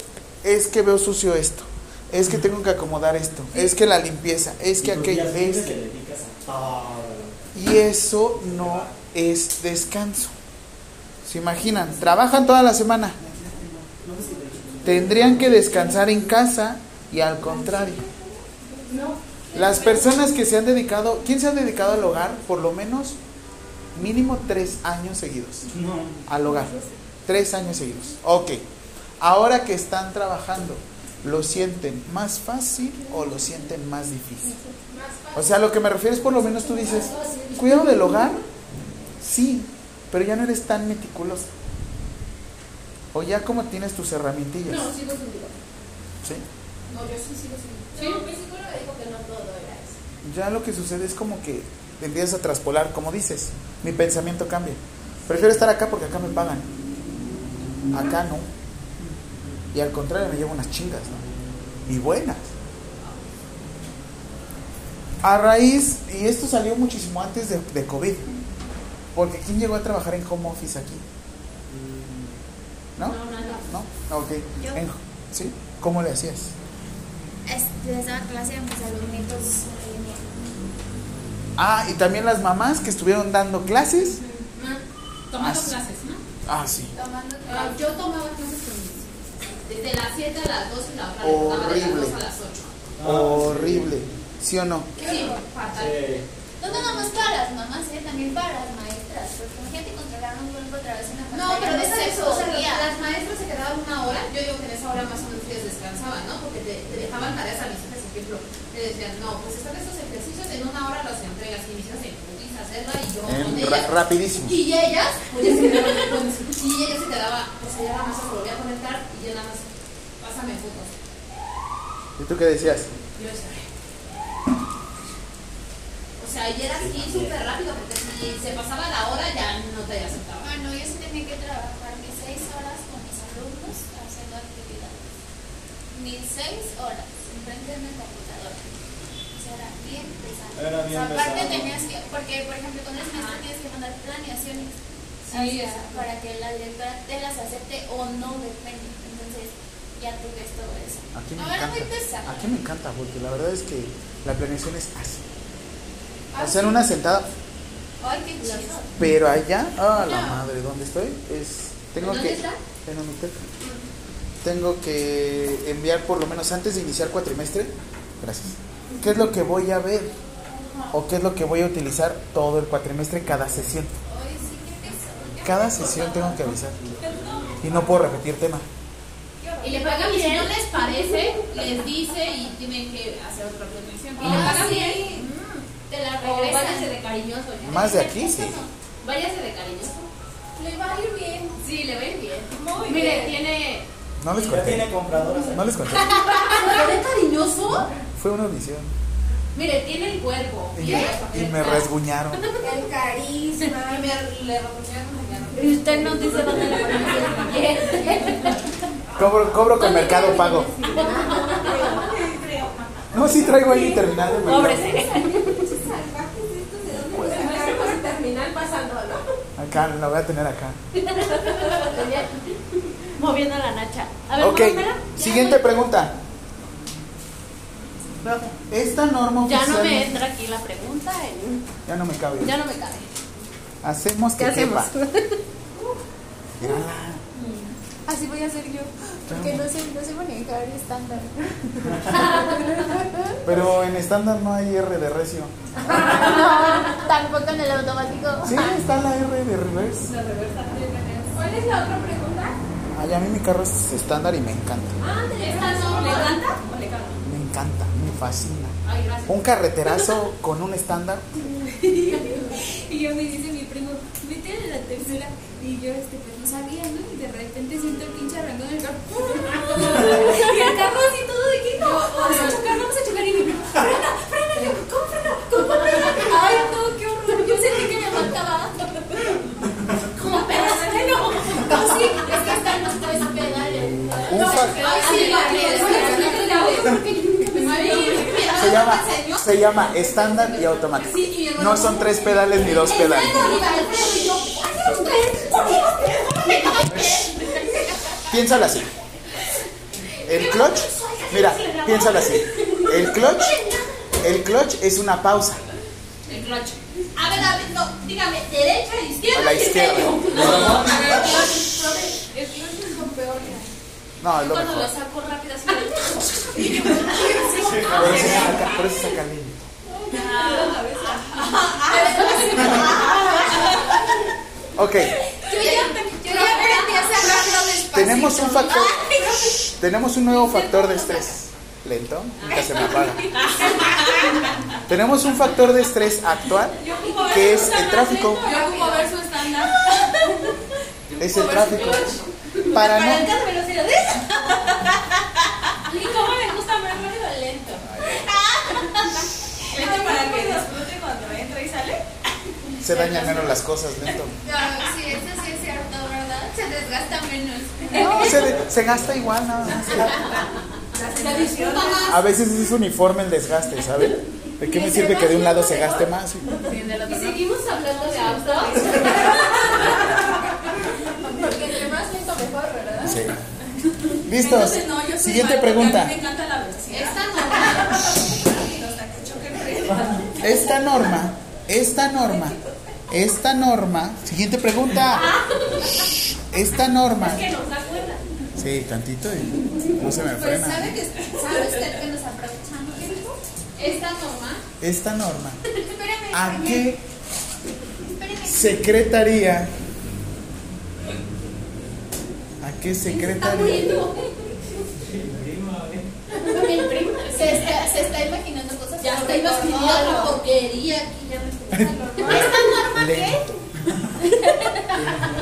es que veo sucio esto, es que tengo que acomodar esto, es que la limpieza, es que tus aquello, es que... te dedicas a todo. Y eso no es descanso. ¿Se imaginan? Trabajan toda la semana. Tendrían que descansar en casa y al contrario. Las personas que se han dedicado, ¿quién se ha dedicado al hogar? Por lo menos mínimo tres años seguidos. No. Al hogar. Tres años seguidos. Ok. Ahora que están trabajando, ¿lo sienten más fácil o lo sienten más difícil? O sea, lo que me refiero es por lo menos tú dices, cuidado del hogar, sí, pero ya no eres tan meticuloso. O ya como tienes tus herramientillas. No, sigo sin digo. ¿sí? No, yo sí sigo sin No, mi psicóloga dijo que no todo era eso. Ya lo que sucede es como que te empiezas a traspolar, como dices, mi pensamiento cambia. Prefiero estar acá porque acá me pagan. Acá no. Y al contrario me llevo unas chingas, ¿no? Y buenas. A raíz, y esto salió muchísimo antes de, de COVID, porque ¿quién llegó a trabajar en home office aquí? ¿No? No. ¿No? Ok. Yo. En- ¿Sí? ¿Cómo le hacías? Clase mis alumnitos. Ah, y también las mamás que estuvieron dando clases. Ah, Tomando Ah, sí. clases, ¿no? Ah, sí. Tomando Ah, clases. yo tomaba clases con mis hijos. Desde las 7 a las 2 y la otra le tocaba de las Horrible. 2 a las 8. Horrible. ¿Sí o no? Sí, fatal. Sí. No nada más para las mamás, ¿eh? también para las maestras. Porque imagínate un a No, pero de eso, o sea, las maestras se quedaban una hora, yo digo que en esa hora más o menos ustedes descansaban, ¿no? Porque te, te dejaban tareas a mis hijas, por ejemplo, te decían, no, pues están estos ejercicios, en una hora los entregas y mis hijas se pudiste hacerla y yo con En ellas. ra- rapidísimo. Y ellas, pues ya se quedaban con y ella se quedaba, pues ella nada más se volvía a conectar y yo nada más, pásame fotos. ¿Y tú qué decías? Yo decía. O sea, y era así súper rápido, porque si se pasaba la hora ya no te aceptaba. Bueno, yo sí tenía que trabajar mis seis horas con mis alumnos haciendo actividades. Mis seis horas enfrente de una computadora. O sea, era bien pesado. Era bien O sea, aparte pesado. tenías que, porque por ejemplo con el maestro tienes que mandar planeaciones. Sí, para que la directora te las acepte o no depende. Entonces, ya tú ves todo eso. Aquí me muy encanta. pesado. Aquí me encanta porque la verdad es que la planeación es así. Ah, Hacer sí. una sentada, Ay, qué chido. pero allá, ah, la madre, ¿dónde estoy? Es, tengo ¿Dónde que, está? en Unitec. Tengo que enviar por lo menos antes de iniciar cuatrimestre. Gracias. ¿Qué es lo que voy a ver? ¿O qué es lo que voy a utilizar todo el cuatrimestre cada sesión? Cada sesión tengo que avisar. Y no puedo repetir tema. Y le pagan bien. Si no les parece, les dice y tienen que hacer otra planeación. Y le Ah, pagan bien. Te la O váyase regresan. de cariñoso. ya. Más de aquí, sí. Váyase de cariñoso. Le va a ir bien. Sí, le va a ir bien. Muy Mire, bien. tiene. No les conté. tiene compradoras. No les conté. <laughs> ¿Le ve cariñoso? Fue una audición. Mire, tiene el cuerpo. Y, me- y resguñaron. El carisma. <laughs> Y me le mañana. Y usted no dice dónde le. <laughs> Cobro, cobro con Mercado Pago. No, sí traigo ahí mi terminal de mercado. Cóbrese. Terminal pasando, ¿no? Acá, la voy a tener acá. Moviendo la nacha. A ver, Ok, siguiente pregunta. Esta norma Ya no me entra aquí la pregunta. eh. Ya no me cabe. Ya no me cabe. Hacemos que ¿Qué hacemos? <laughs> Así voy a hacer yo. Porque no sé, no sé manejar estándar. <laughs> Pero en estándar no hay R de recio. No, <laughs> tampoco en el automático. Sí, está la R de reverse. ¿Cuál es la otra pregunta? Ay, a mí mi carro es estándar y me encanta. Ah, ¿esta no le encanta o le caga? Me encanta, me fascina. Ay, gracias. Un carreterazo con un estándar. <laughs> Y yo me dice mi primo, vete a la tercera. Y yo, este, pues no sabía, ¿no? Y de repente siento el pinche arrancón del carro. y el carro así todo de que no, vamos a chocar, vamos a chocar. Y mi primo, frena, frena. Yo, ¿cómo frena? ¿Cómo frena? Ay, no, qué horror. Yo sentí que me mataba. Como perras, no. No, sí, es que están los tres pedales. Un No, ay, sí, porque yo nunca me. Se llama, se llama estándar y automático. No son tres pedales ni dos pedales. Piénsalo así. El clutch, mira, piénsalo así. El clutch, el clutch es una pausa El clutch. A ver, a ver, no, dígame, derecha, izquierda. a la izquierda. El clutch es lo peor. No, es lo Cuando lo mejor. saco rápido así. Por eso saca, por eso saca lento. Ok, Yo ya, yo ya aprendí a cerrarlo despacito. Tenemos un factor, tenemos un nuevo factor de estrés. Lento, nunca se me apaga. Tenemos un factor de estrés actual que <laughs> es el tráfico. Yo ocupo ver su estándar. Es el tráfico. Para no, altas velocidades. ¿Y cómo me gusta más rápido o lento? Lento <laughs> para que disfrute cuando entra y sale. se dañan menos las cosas lento. No, sí, eso sí es cierto, ¿verdad? Se desgasta menos. No, <laughs> se, de- se gasta igual nada más. A veces es uniforme el desgaste, ¿saben? ¿De qué me sirve que de un lado se gaste más? Y seguimos hablando de autos. Porque entre más lento mejor, ¿verdad? Sí. <laughs> ¿Listos? Siguiente pregunta. mí me encanta la velocidad. Esta norma. <laughs> Esta norma, esta norma. Siguiente pregunta. Esta norma. que nos da cuenta. Sí, tantito y no se me Pues frena. sabe que sabe usted que nos aprovechamos. ¿Qué dijo? Esta norma. Esta norma. Espérame. ¿A qué Espérame. secretaría? ¿A qué secretaría? Primo se está, se está imaginando cosas. Ya estoy imaginando otra porquería aquí. Ya me <laughs> estoy ¿Esta norma qué? Lento.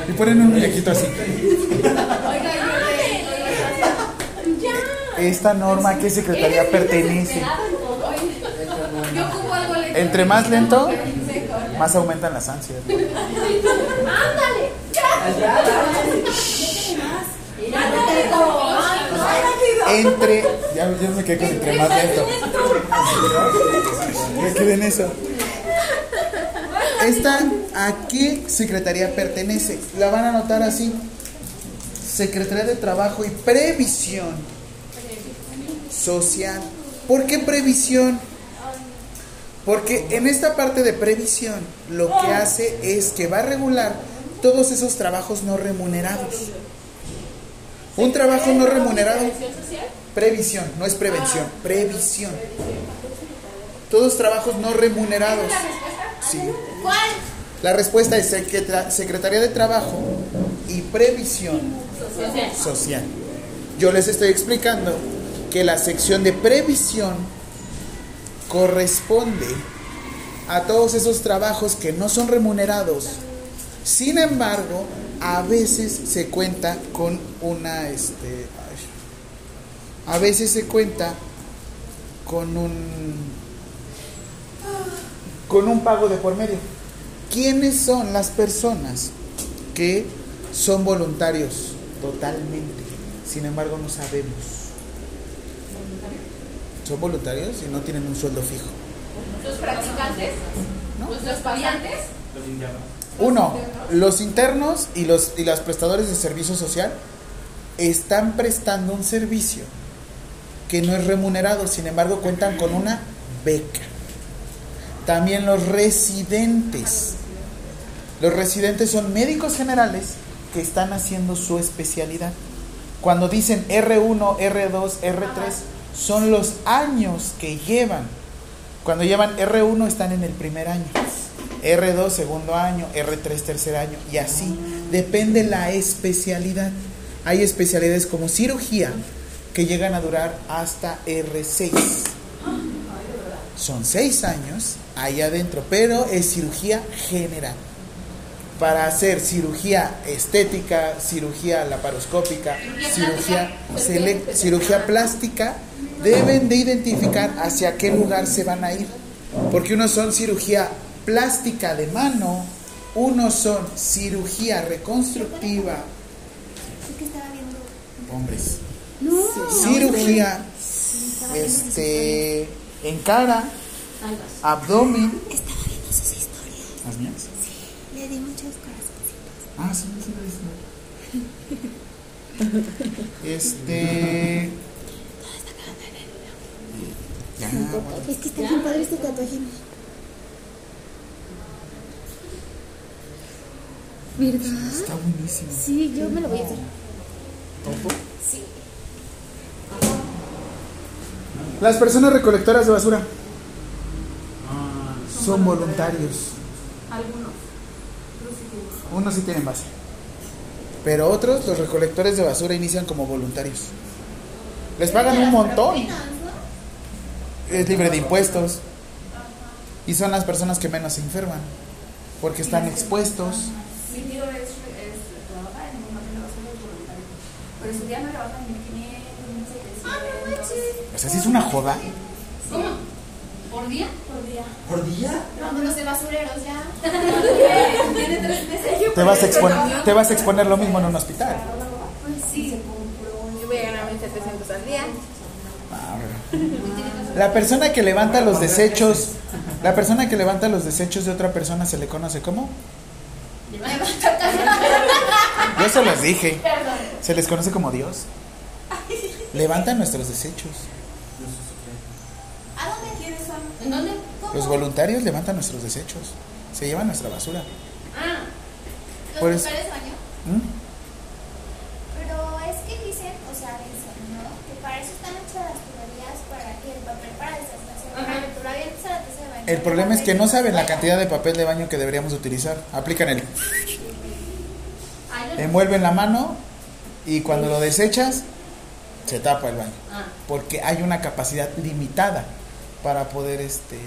Y ponen un muñequito así. Esta norma a qué secretaría pertenece. Yo ocupo algo lento. Entre más lento, más aumentan las ansias. ¡Ándale! Entre. Ya, ya me quedé con entre más lento. Me quedé en eso. Esta, ¿a qué secretaría pertenece? La van a anotar así. Secretaría de Trabajo y Previsión Social. ¿Por qué previsión? Porque en esta parte de previsión lo que hace es que va a regular todos esos trabajos no remunerados. Un trabajo no remunerado. Previsión, no es prevención, previsión. Todos trabajos no remunerados. Sí. ¿Cuál? La respuesta es Secreta- Secretaría de Trabajo y Previsión Social. Yo les estoy explicando que la sección de previsión corresponde a todos esos trabajos que no son remunerados. Sin embargo, a veces se cuenta con una este ay, a veces se cuenta con un con un pago de por medio. ¿Quiénes son las personas que son voluntarios totalmente? Sin embargo, no sabemos. Son voluntarios y no tienen un sueldo fijo. Los practicantes. ¿no? Los estudiantes. Los indianos. Uno, los internos y los y las prestadores de servicio social están prestando un servicio que no es remunerado, sin embargo cuentan con una beca. También los residentes. Los residentes son médicos generales que están haciendo su especialidad. Cuando dicen R1, R2, R3, son los años que llevan. Cuando llevan R1 están en el primer año, R2 segundo año, R3 tercer año y así. Depende la especialidad. Hay especialidades como cirugía que llegan a durar hasta R6. Son seis años ahí adentro, pero es cirugía general. Para hacer cirugía estética, cirugía laparoscópica, cirugía, cirugía plástica, deben de identificar hacia qué lugar se van a ir. Porque unos son cirugía plástica de mano, unos son cirugía reconstructiva, hombres, cirugía este en cara, abdomen. Estaba viendo sus historias. Le di muchos corazoncitos. Ah, sí, sí, sí. Este. <laughs> Ya, bueno. Es que está bien padre este tatuaje. ¿Verdad? Está buenísimo. Sí, yo me lo voy a hacer. Sí. Las personas recolectoras de basura son voluntarios. Algunos. Unos sí tienen base. Pero otros, los recolectores de basura, inician como voluntarios. Les pagan un montón. Es libre de impuestos. Y son las personas que menos se enferman. Porque están expuestos. Mi tío es, trabaja en un máquina de basura voluntario. Pero su día no trabaja en 1500, 1700. O sea, si es una joda. ¿Cómo? ¿Por día? por día. ¿Por día? Vámonos de basureros ya. Tiene tres meses. Te vas, a exponer, te vas a exponer lo mismo en un hospital. Pues sí. Yo voy a ganar 1700 al día. La persona que levanta los desechos, la persona que levanta los desechos de otra persona se le conoce como. Yo se los dije. Se les conoce como Dios. Levantan nuestros desechos. ¿A dónde quieres son? ¿En dónde? Los voluntarios levantan nuestros desechos. Se llevan nuestra basura. Ah, Los Por eso- baño. ¿Mm? Pero es que dicen, o sea, dicen, ¿no? Que para eso están hechas las tuberías para que el papel para deshacerse. Ajá. Porque tú lo avientas a la taza de baño. El problema es que no saben la cantidad de papel de baño que deberíamos utilizar. Aplican el envuelven la mano y cuando lo desechas se tapa el baño. Ah, porque hay una capacidad limitada para poder este,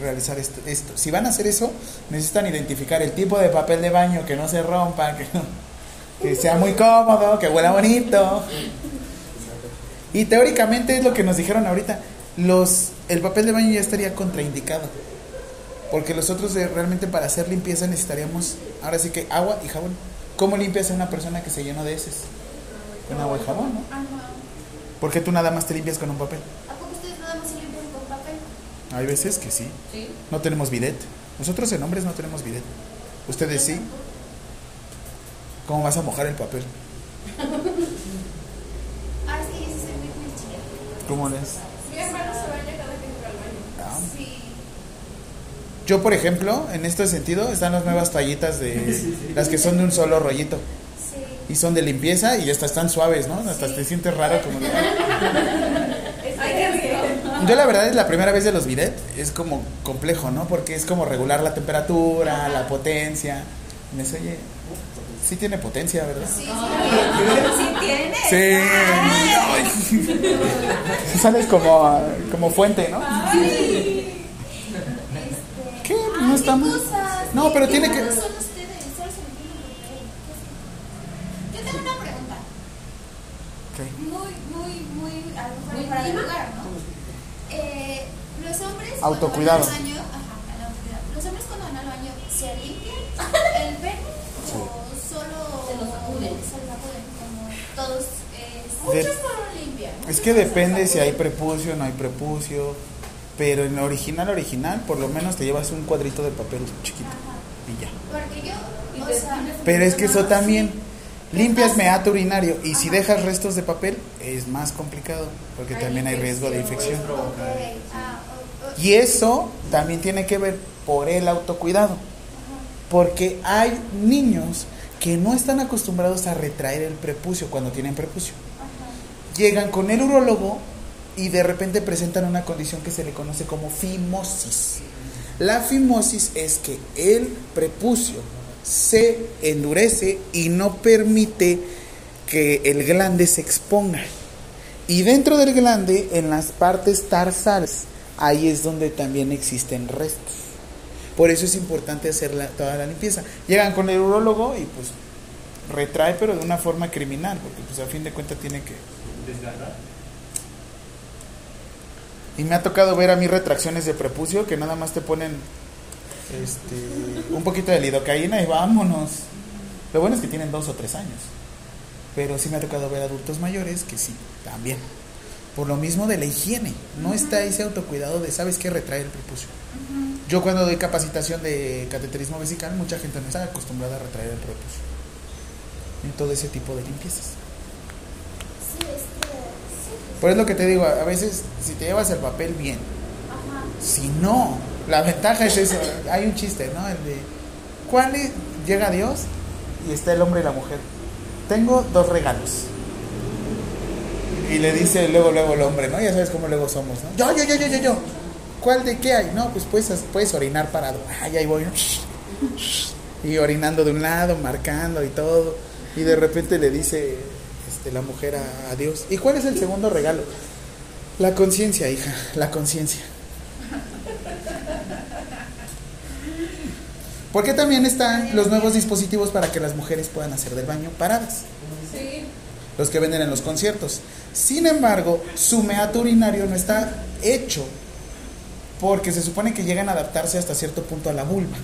realizar esto, esto. Si van a hacer eso, necesitan identificar el tipo de papel de baño que no se rompa, que, no- que sea muy cómodo, que huela bonito. Y teóricamente es lo que nos dijeron ahorita, los, el papel de baño ya estaría contraindicado. Porque los otros de- realmente para hacer limpieza necesitaríamos, ahora sí que agua y jabón. ¿Cómo limpias a una persona que se llenó de heces? Con agua y jabón, ¿no? Ajá. ¿Por qué tú nada más te limpias con un papel? ¿A poco ustedes nada más se limpian con papel? Hay veces que sí. sí. No tenemos bidet. Nosotros en hombres no tenemos bidet. Ustedes sí. ¿Cómo vas a mojar el papel? <laughs> Ah, que yo sí soy muy pinche. ¿Cómo les? Mi hermano se baña cada que entra al baño. Ah. Sí. Yo, por ejemplo, en este sentido, están las nuevas toallitas de <laughs> las que son de un solo rollito. Sí. Y son de limpieza y hasta están suaves, ¿no? Hasta te sientes raro como <laughs> de-. Yo la verdad es la primera vez de los bidet, es como complejo, ¿no? Porque es como regular la temperatura, la potencia. Me dice, oye, sí tiene potencia, ¿verdad? Sí, Sí tiene. Sí. Ay. Sales como, como fuente, ¿no? Este, ¿Qué? No está ¿qué mal. cosas? No, pero ¿Qué tiene que-. Yo tengo una pregunta. Muy, muy, muy, a lo mejor Muy para íntima. lugar, ¿no? Eh, los hombres Autocuidado. cuando van al baño, ajá, al autocuidado. Los hombres cuando van al baño, ¿se limpian <laughs> el pene o solo Se lo sacuden. Se lo sacuden como todos. Eh, De- muchos no lo limpian. Es que depende si hay prepucio o no hay prepucio. Pero en original, original, por lo menos te llevas un cuadrito de papel chiquito. Y ya. Porque yo, o sea, Pero es que eso también, limpias meato urinario y si dejas restos de papel es más complicado porque Hay también hay riesgo de infección. Ah, Y eso también tiene que ver por el autocuidado. Porque hay niños que no están acostumbrados a retraer el prepucio cuando tienen prepucio. Llegan con el urólogo y de repente presentan una condición que se le conoce como fimosis. La fimosis es que el prepucio se endurece y no permite que el glande se exponga. Y dentro del glande, en las partes tarsales, ahí es donde también existen restos. Por eso es importante hacer la- toda la limpieza. Llegan con el urólogo y pues retrae, pero de una forma criminal, porque pues a fin de cuentas tiene que... Desgarrar. Y me ha tocado ver a mí retracciones de prepucio que nada más te ponen este, un poquito de lidocaína y vámonos. Lo bueno es que tienen dos o tres años. Pero sí me ha tocado ver adultos mayores que sí, también. Por lo mismo de la higiene. No está ese autocuidado de, ¿sabes qué? Retrae el prepucio. Yo cuando doy capacitación de cateterismo vesical, mucha gente no está acostumbrada a retraer el prepucio. En todo ese tipo de limpiezas. sí, es que, sí, Por eso lo que te digo, a a veces si te llevas el papel bien, ajá. Si no, la ventaja es eso. Hay un chiste, ¿no? El de, ¿cuál es? Llega Dios y está el hombre y la mujer. Tengo dos regalos. Y le dice luego, luego el hombre, ¿no? Ya sabes cómo luego somos, ¿no? Yo, yo, yo, yo, yo, yo. ¿Cuál de qué hay? No, pues puedes, puedes orinar parado. Ay, ahí voy. Y orinando de un lado, marcando y todo. Y de repente le dice este, la mujer a Dios. ¿Y cuál es el segundo regalo? La conciencia, hija, la conciencia. Porque también están los nuevos dispositivos para que las mujeres puedan hacer del baño paradas, Sí. los que venden en los conciertos. Sin embargo, su meato urinario no está hecho porque se supone que llegan a adaptarse hasta cierto punto a la vulva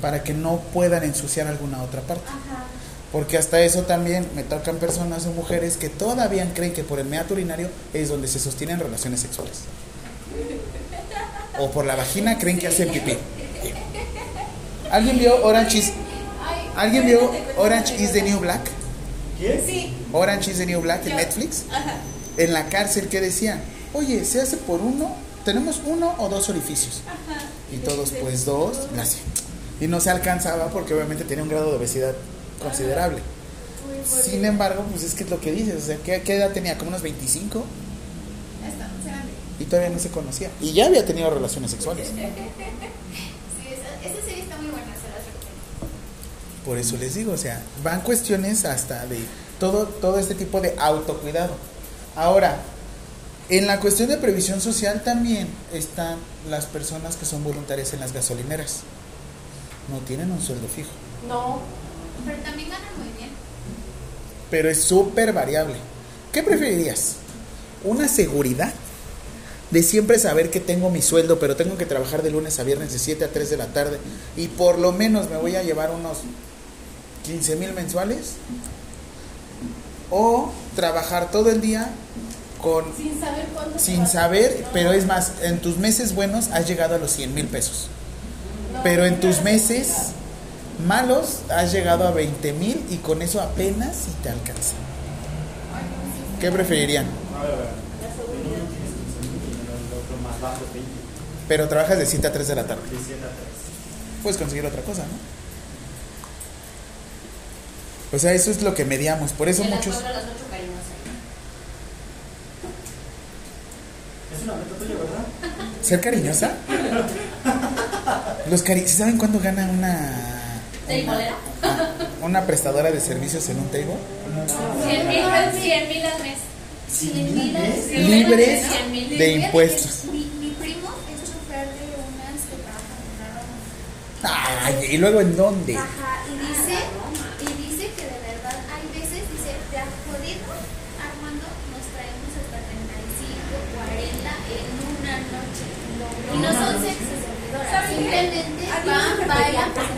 para que no puedan ensuciar alguna otra parte. Ajá. Porque hasta eso también me tocan personas o mujeres que todavía creen que por el meato urinario es donde se sostienen relaciones sexuales. O por la vagina creen que hacen pipí. ¿Alguien vio Orange is, ¿alguien vio Orange is the New Black? ¿Quién? Sí. Orange is the New Black en Netflix. Ajá. En la cárcel que decían, oye, se hace por uno, tenemos uno o dos orificios. Y todos, pues dos, así. Y no se alcanzaba porque obviamente tenía un grado de obesidad considerable. Sin embargo, pues es que es lo que dices, o sea, ¿qué, qué edad tenía? ¿Como unos 25? Está más grande. Y todavía no se conocía. Y ya había tenido relaciones sexuales. <laughs> Sí, esa, esa serie está muy buena, se las recomiendo. Por eso les digo, o sea, van cuestiones hasta de todo, todo este tipo de autocuidado. Ahora, en la cuestión de previsión social también están las personas que son voluntarias en las gasolineras. No tienen un sueldo fijo, No. Pero también ganan muy bien. pero es súper variable. ¿Qué preferirías? ¿Una seguridad? De siempre saber que tengo mi sueldo, pero tengo que trabajar de lunes a viernes de 7 a 3 de la tarde y por lo menos me voy a llevar unos 15 mil mensuales. O trabajar todo el día con Sin saber sin pero es más, en tus meses buenos has llegado a los 100 mil pesos. Pero en tus meses malos has llegado a 20 mil y con eso apenas si te alcanza. ¿Qué preferirían? A ver, a ver. En uno tienes 15 mil y en el otro más bajo 20. Pero trabajas de 7 a 3 de la tarde. De 7 a 3. Puedes conseguir otra cosa, ¿no? O sea, eso es lo que mediamos. Por eso De las muchos... cuatro las ocho. Es una meta tuya, ¿verdad? ¿Ser cariñosa? Los cari ¿Saben cuánto gana una... Una, una prestadora de servicios en un table? Cien mil, cien mil al mes. ¿Cien mil mes? Sí, Libres cien mil. de impuestos. Mi, mi primo es chofer de unas que trabajan en. Ay, ¿y luego en dónde? Ajá, y dice que de verdad hay veces, dice, de a jodido, Armando, nos traemos hasta 35, 40 en una noche. Y no son sexos servidoras, simplemente van, bailan, presentan así como, Adiós, enfermería.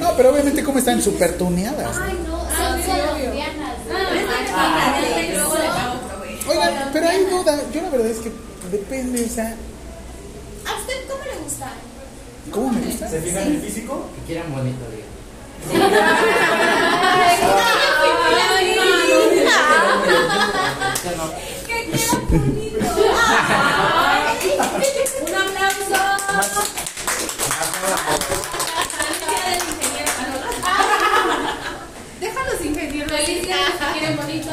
No, pero obviamente como están súper tuneadas. ay no, Ah. Ah. Oigan, pero hay duda. Yo la verdad es que depende, o sea, ¿A usted cómo le gusta? ¿Cómo me gusta? ¿Se fijan en el físico? Que quieran bonito, diga. Ya no. ¡Que queda bonito! ¡Un aplauso! Quieren bonito.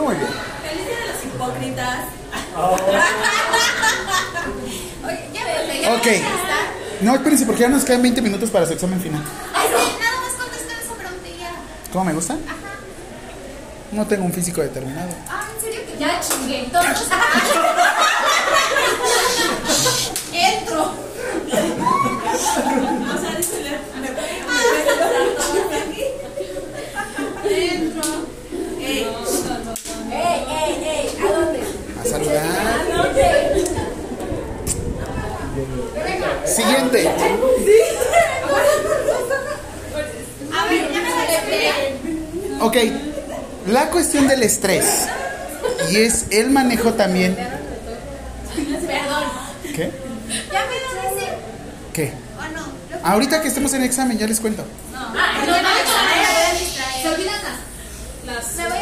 Muy bien. Felicidades a los hipócritas. Oh, <laughs> Oye, ya me ya Ok. No, espérense, porque ya nos quedan 20 minutos para su examen final. Ay, sí, nada más contestar esa preguntilla. ¿Cómo me gusta? No tengo un físico determinado. Ah, ¿en serio que Ya chingué. Todos. <laughs> Entro. <laughs> O sea, Siguiente. Ok. La cuestión del estrés. Y es el manejo también. Perdón. ¿Qué? ¿Ya me lo decir ¿Qué? o no? Lo- Ahorita que estemos en examen, ya les cuento. Ah, no,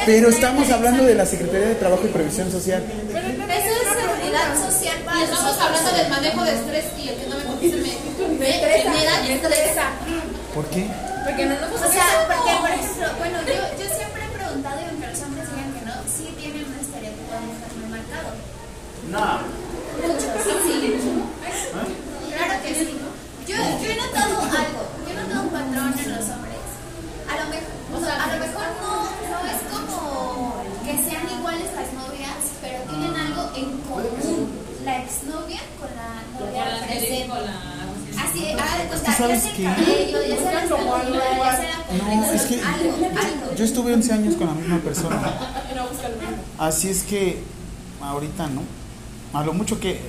Pero estamos hablando de la Secretaría de Trabajo y Previsión Social. Eso es seguridad social Y estamos hablando del manejo de estrés y el que no me conteste me, me genera estrés. ¿Por qué? Porque no nos O sea, porque por ejemplo, bueno, yo, yo siempre he preguntado y aunque los hombres digan que no, sí tienen un estereotipo de mujer muy marcado. no. Muchos, sí. Claro que sí. Yo, yo he notado algo, yo he notado un patrón en los hombres. A lo mejor, o sea, a lo mejor no, no es como que sean iguales las novias, pero tienen algo en común. La exnovia con la novia presente. Así, haga de cuenta, ya ¿sabes sea el qué? cabello, ya sea la estatura, ya sea la No, es que yo estuve 11 años con la misma persona. Así es que ahorita no. A lo mucho que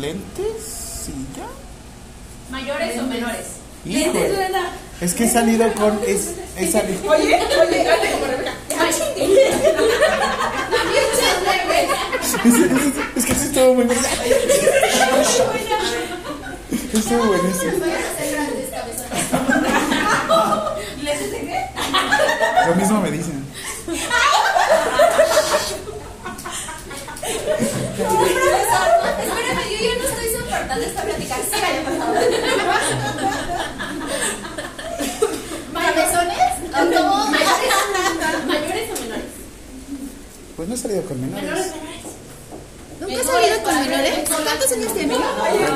lentes y ya. ¿Mayores o menores? Híjole. Es que he salido con es, he salido. Oye, oye, hazte como Rebeca. Es, es- es que sí estuvo muy bueno. Estuvo buenísimo. Lo mismo me dicen. Espérame, yo ya no estoy soportando esta plática. Sígale, por favor. ¿O cómo? ¿Mayores o menores? Pues no he salido con menores. ¿Nunca has salido con menores? ¿Cuántos años tienes?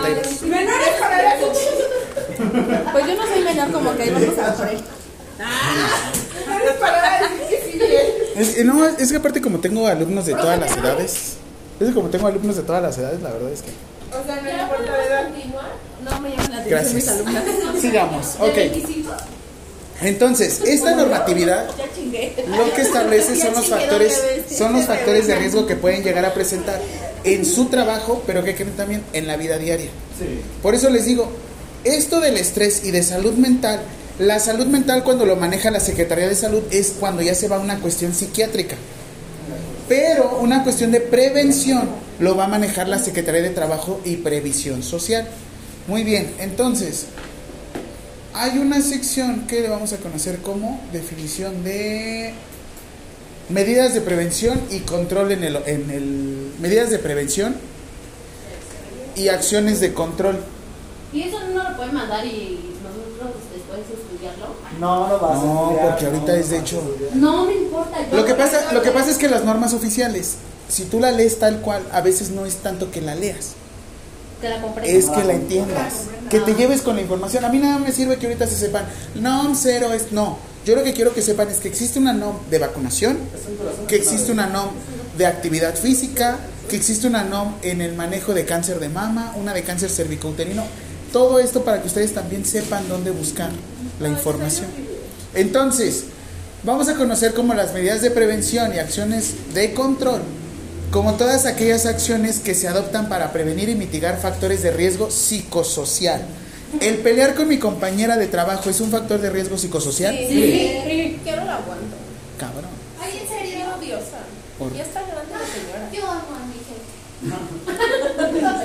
32. Menores para la Pues yo no soy menor como que ahí vamos a por él. Menores para la Es, no, es que aparte como tengo alumnos de todas las edades. Es que como tengo alumnos de todas las edades, la verdad es que. O sea, no importa la edad. No me llaman la atención mis Gracias. alumnas. <laughs> Sigamos. Ok. Entonces, esta normatividad lo que establece son los factores, son los factores de riesgo que pueden llegar a presentar en su trabajo, pero que creen también en la vida diaria. Sí. Por eso les digo, esto del estrés y de salud mental, la salud mental cuando lo maneja la Secretaría de Salud es cuando ya se va a una cuestión psiquiátrica. Pero una cuestión de prevención lo va a manejar la Secretaría de Trabajo y Previsión Social. Muy bien, entonces, hay una sección que le vamos a conocer como definición de medidas de prevención y control en el, en el medidas de prevención y acciones de control. ¿Y eso no lo pueden mandar y nosotros después estudiarlo? No, no vas a No, estudiar, porque ahorita no es de a hecho. No me importa. yo- Lo que pasa, lo que pasa es que las normas oficiales, si tú la lees tal cual, a veces no es tanto que la leas, Que la es que la entiendas, que te lleves con la información. A mí nada me sirve que ahorita se sepan, NOM cero es no. Yo lo que quiero que sepan es que existe una NOM de vacunación, que existe una NOM de actividad física, que existe una NOM en el manejo de cáncer de mama, una de cáncer cervicouterino. Todo esto para que ustedes también sepan dónde buscar la información. Entonces, vamos a conocer como las medidas de prevención y acciones de control, como todas aquellas acciones que se adoptan para prevenir y mitigar factores de riesgo psicosocial. ¿El pelear con mi compañera de trabajo es un factor de riesgo psicosocial? Sí, que no la aguanto. Cabrón. Ay, en serio. Por- Ya está grande la señora. Yo amo a mi jefe.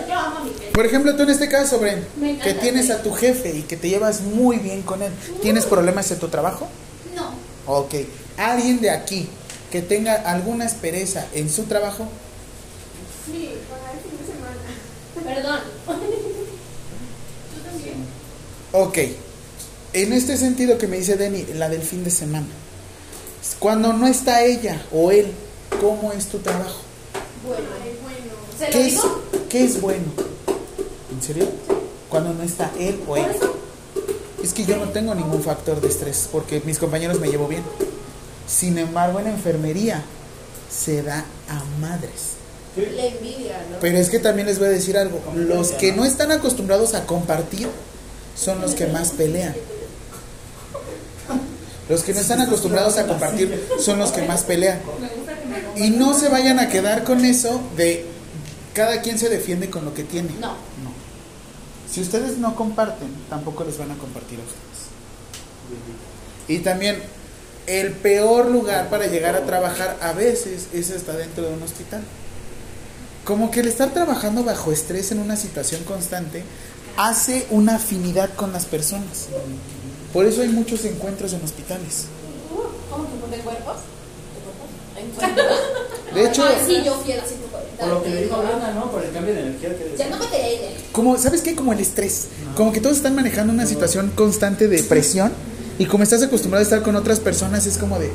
Yo amo a mi jefe. Por ejemplo, tú en este caso, Bren, Me encanta, que tienes sí. a tu jefe y que te llevas muy bien con él, ¿tienes problemas en tu trabajo? No. Ok. ¿Alguien de aquí que tenga alguna aspereza en su trabajo? Sí, para el fin de semana. Perdón. Ok. En este sentido que me dice Denny, la del fin de semana. Cuando no está ella o él, ¿cómo es tu trabajo? Bueno, bueno. ¿Se lo ¿Qué es, digo? ¿Qué es bueno? ¿En serio? Cuando no está él o ella. Es que yo no tengo ningún factor de estrés porque mis compañeros me llevo bien. Sin embargo, en enfermería se da a madres. La envidia, ¿no? Pero es que también les voy a decir algo. Los que no están acostumbrados a compartir son los que más pelean. Los que no están acostumbrados a compartir son los que más pelean. Y no se vayan a quedar con eso de cada quien se defiende con lo que tiene. No. No. Si ustedes no comparten, tampoco les van a compartir a ustedes. Y también el peor lugar para llegar a trabajar a veces es hasta dentro de un hospital. Como que el estar trabajando bajo estrés en una situación constante hace una afinidad con las personas. Por eso hay muchos encuentros en hospitales. ¿Cómo que de cuerpos? <laughs> De hecho, Ay, sí, yo fui a la 140. Por lo que le dijo Brenda, ¿no? Por el cambio de energía que Ya no me de como, ¿sabes qué? Como el estrés. Como que todos están manejando una situación constante de presión y como estás acostumbrado a estar con otras personas es como de,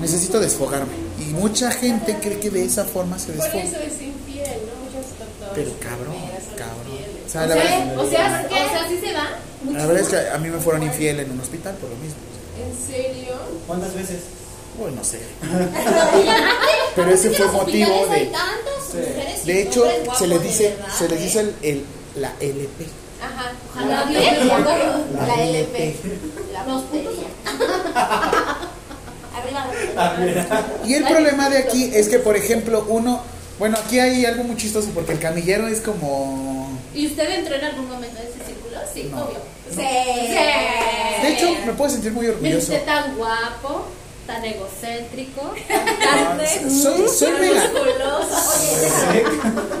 necesito desfogarme. Y mucha gente cree que de esa forma se Por desfoga. eso es infiel, ¿no? Muchos doctores. Pero cabrón, enfermeras son cabrón. infieles. O sea, la verdad, O sea, o sea, sí se da. la verdad es que a mí me fueron infiel en un hospital por lo mismo. ¿En serio? ¿Cuántas veces? Uy, no sé. <laughs> Pero ese fue motivo de... De hecho, se les dice, se les dice el, el- la LP. Ajá. Ojalá La bien. La LP. La Los puntos. <laughs> Arriba. Y el problema de aquí es que, por ejemplo, uno... Bueno, aquí hay algo muy chistoso porque el camillero es como... ¿Y usted entró en algún momento en ese círculo? Sí, No. obvio. Sí. De hecho, me puedo sentir muy orgulloso. usted tan guapo, tan egocéntrico, Ah, <laughs> tan soy, soy, mega, musculoso.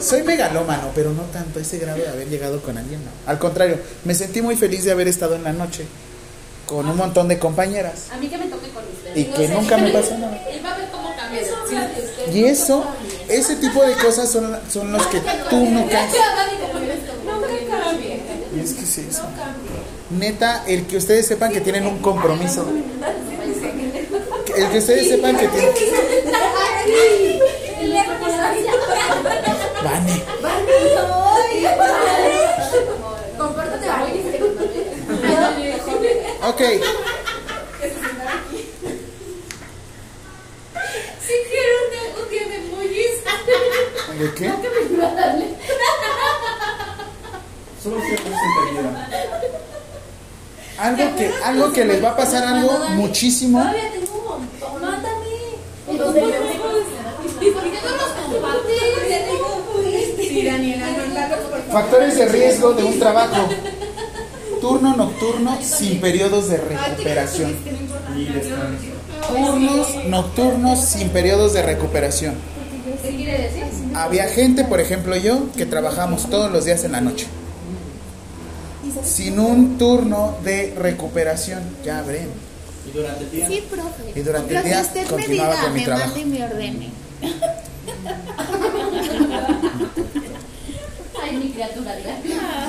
<laughs> soy megalómano, pero no tanto a ese grado de haber llegado con alguien. no. Al contrario, me sentí muy feliz de haber estado en la noche con un montón de compañeras A mí que me toque con usted. y que nunca me pasó <laughs> nada. Él va a ver cómo cambia. Y eso, ese tipo de cosas son, son los que tú no cambias. Es que sí. Neta, el que ustedes sepan que tienen un compromiso. El que ustedes sepan que tienen. Vane. Ok. Quiero un, un día de emojis. ¿De qué? Solo usted es entendiera. Algo que, algo que les va a pasar algo muchísimo. Todavía tengo un montón. Mándame. ¿Y por qué no los compartes? Sí, Daniela, no. Factores de riesgo de un trabajo. Turno nocturno sin periodos de recuperación. Y descanso. Turnos nocturnos sin periodos de recuperación. ¿Qué quiere decir? Había gente, por ejemplo yo, que trabajamos todos los días en la noche. Sin un turno de recuperación. Ya ven. Y durante el día. Sí, profe. Y durante el día usted me continuaba diga, con mi me trabajo. mande y me ordene. <laughs> Ay, mi criatura.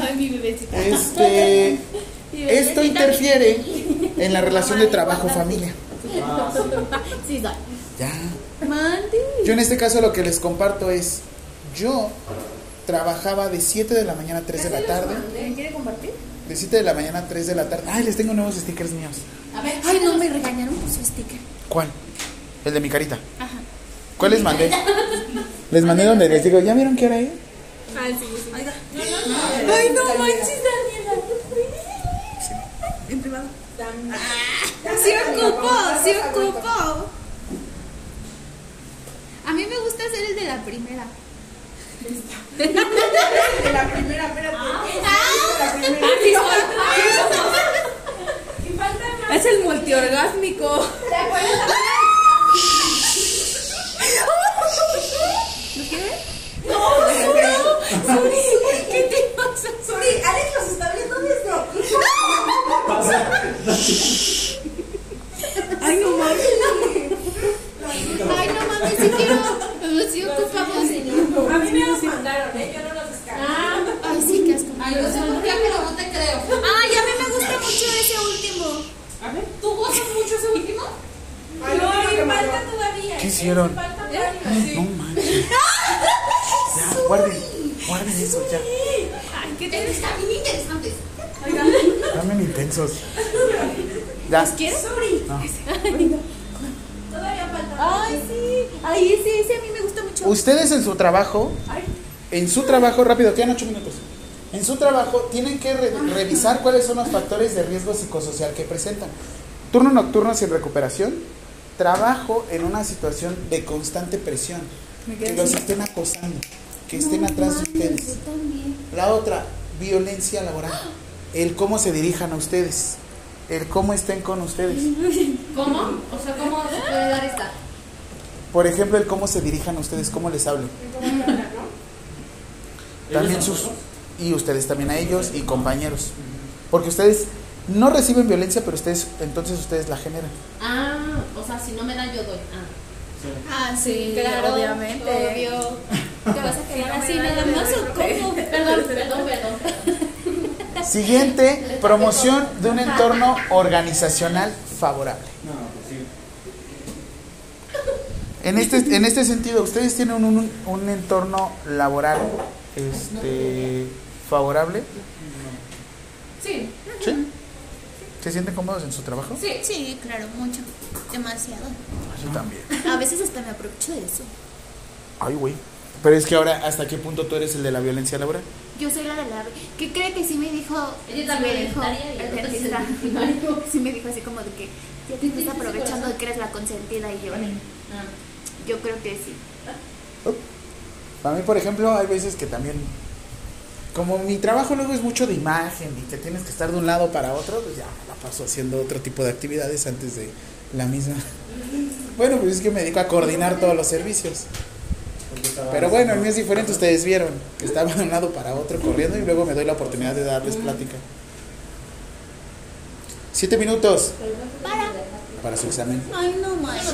Ay, mi bebecita. Este, <laughs> esto interfiere en la relación de trabajo-familia. Ah, <laughs> sí. Soy. Ya. Mande. Yo en este caso lo que les comparto es, yo trabajaba de 7 de la mañana a 3 de la tarde. ¿Me quiere compartir? De 7 de la mañana a 3 de la tarde. Ay, les tengo nuevos stickers míos. A ver. Ay, no, me regañaron por su sticker. ¿Cuál? El de mi carita. Ajá. ¿Cuál les mandé? Les mandé donde les digo, ¿ya vieron qué hora es? Ah, sí, sí. Ay, no manches, Daniela. En privado. Sí ocupo, sí ocupo. A mí me gusta hacer el de la primera. De la primera, espérate. La primera. Es el multiorgásmico. ¿Lo quieres? No, ¿Qué te Sorry, Alex los está viendo aquí. Ay, no mames. Ay, no mames, si quiero. Sí, ocupamos. A mí me los mandaron, ¿eh? Yo no los descargué. Ay, sí, qué asco. Ay, no sé por qué, pero no te creo. Ay, a mí me gusta mucho ese último. ¿Tú gozas mucho ese último? Ay, no, me falta todavía. ¿Qué hicieron? Me faltan varios. No manches. <laughs> Ya, guarden, guarden eso ya. Ay, qué te Está bien interesante. Dame intensos. <laughs> Ya. ¿Quieres? Sorry. <laughs> No. Todavía faltan. Ay, sí. Ay, ese, ese a mí me gusta mucho. Ustedes en su trabajo, en su trabajo, rápido, quedan ocho minutos. En su trabajo tienen que re- revisar cuáles son los factores de riesgo psicosocial que presentan. Turno nocturno sin recuperación, trabajo en una situación de constante presión, que los estén acosando, que estén atrás de ustedes. Yo también. La otra, violencia laboral, el cómo se dirijan a ustedes, el cómo estén con ustedes. <laughs> ¿Cómo? O sea, ¿cómo se puede dar esta? Por ejemplo, el cómo se dirijan a ustedes, cómo les hablen. También sus y ustedes también a ellos y compañeros. Porque ustedes no reciben violencia, pero ustedes entonces ustedes la generan. Ah, o sea, si no me dan, yo doy. Ah. Ah, sí, claro, obviamente. obvio. ¿Te vas a quedar así nada más o cómo? Perdón, perdón, perdón. Siguiente, promoción de un entorno organizacional favorable. En este, en este sentido, ¿ustedes tienen un, un- un entorno laboral este, favorable? Sí. ¿Sí? ¿Se sienten cómodos en su trabajo? Sí. Sí, claro, mucho. Demasiado. Yo también. A veces hasta me aprovecho de eso. Ay, güey. Pero es que ahora, ¿hasta qué punto tú eres el de la violencia laboral? Yo soy la de la... ¿Qué cree que sí me dijo? Ella sí también me es dijo el. <laughs> Sí me dijo así como de que ya te estás aprovechando de que eres la consentida y yo... Ah. Yo creo que sí. Para mí, por ejemplo, hay veces que también, como mi trabajo luego es mucho de imagen y que tienes que estar de un lado para otro, pues ya me la paso haciendo otro tipo de actividades antes de la misma. <laughs> Bueno, pues es que me dedico a coordinar todos los servicios. Pero bueno, el mío es diferente, ustedes vieron que estaba de un lado para otro corriendo y luego me doy la oportunidad de darles plática. Siete minutos para su examen. Ay, no más.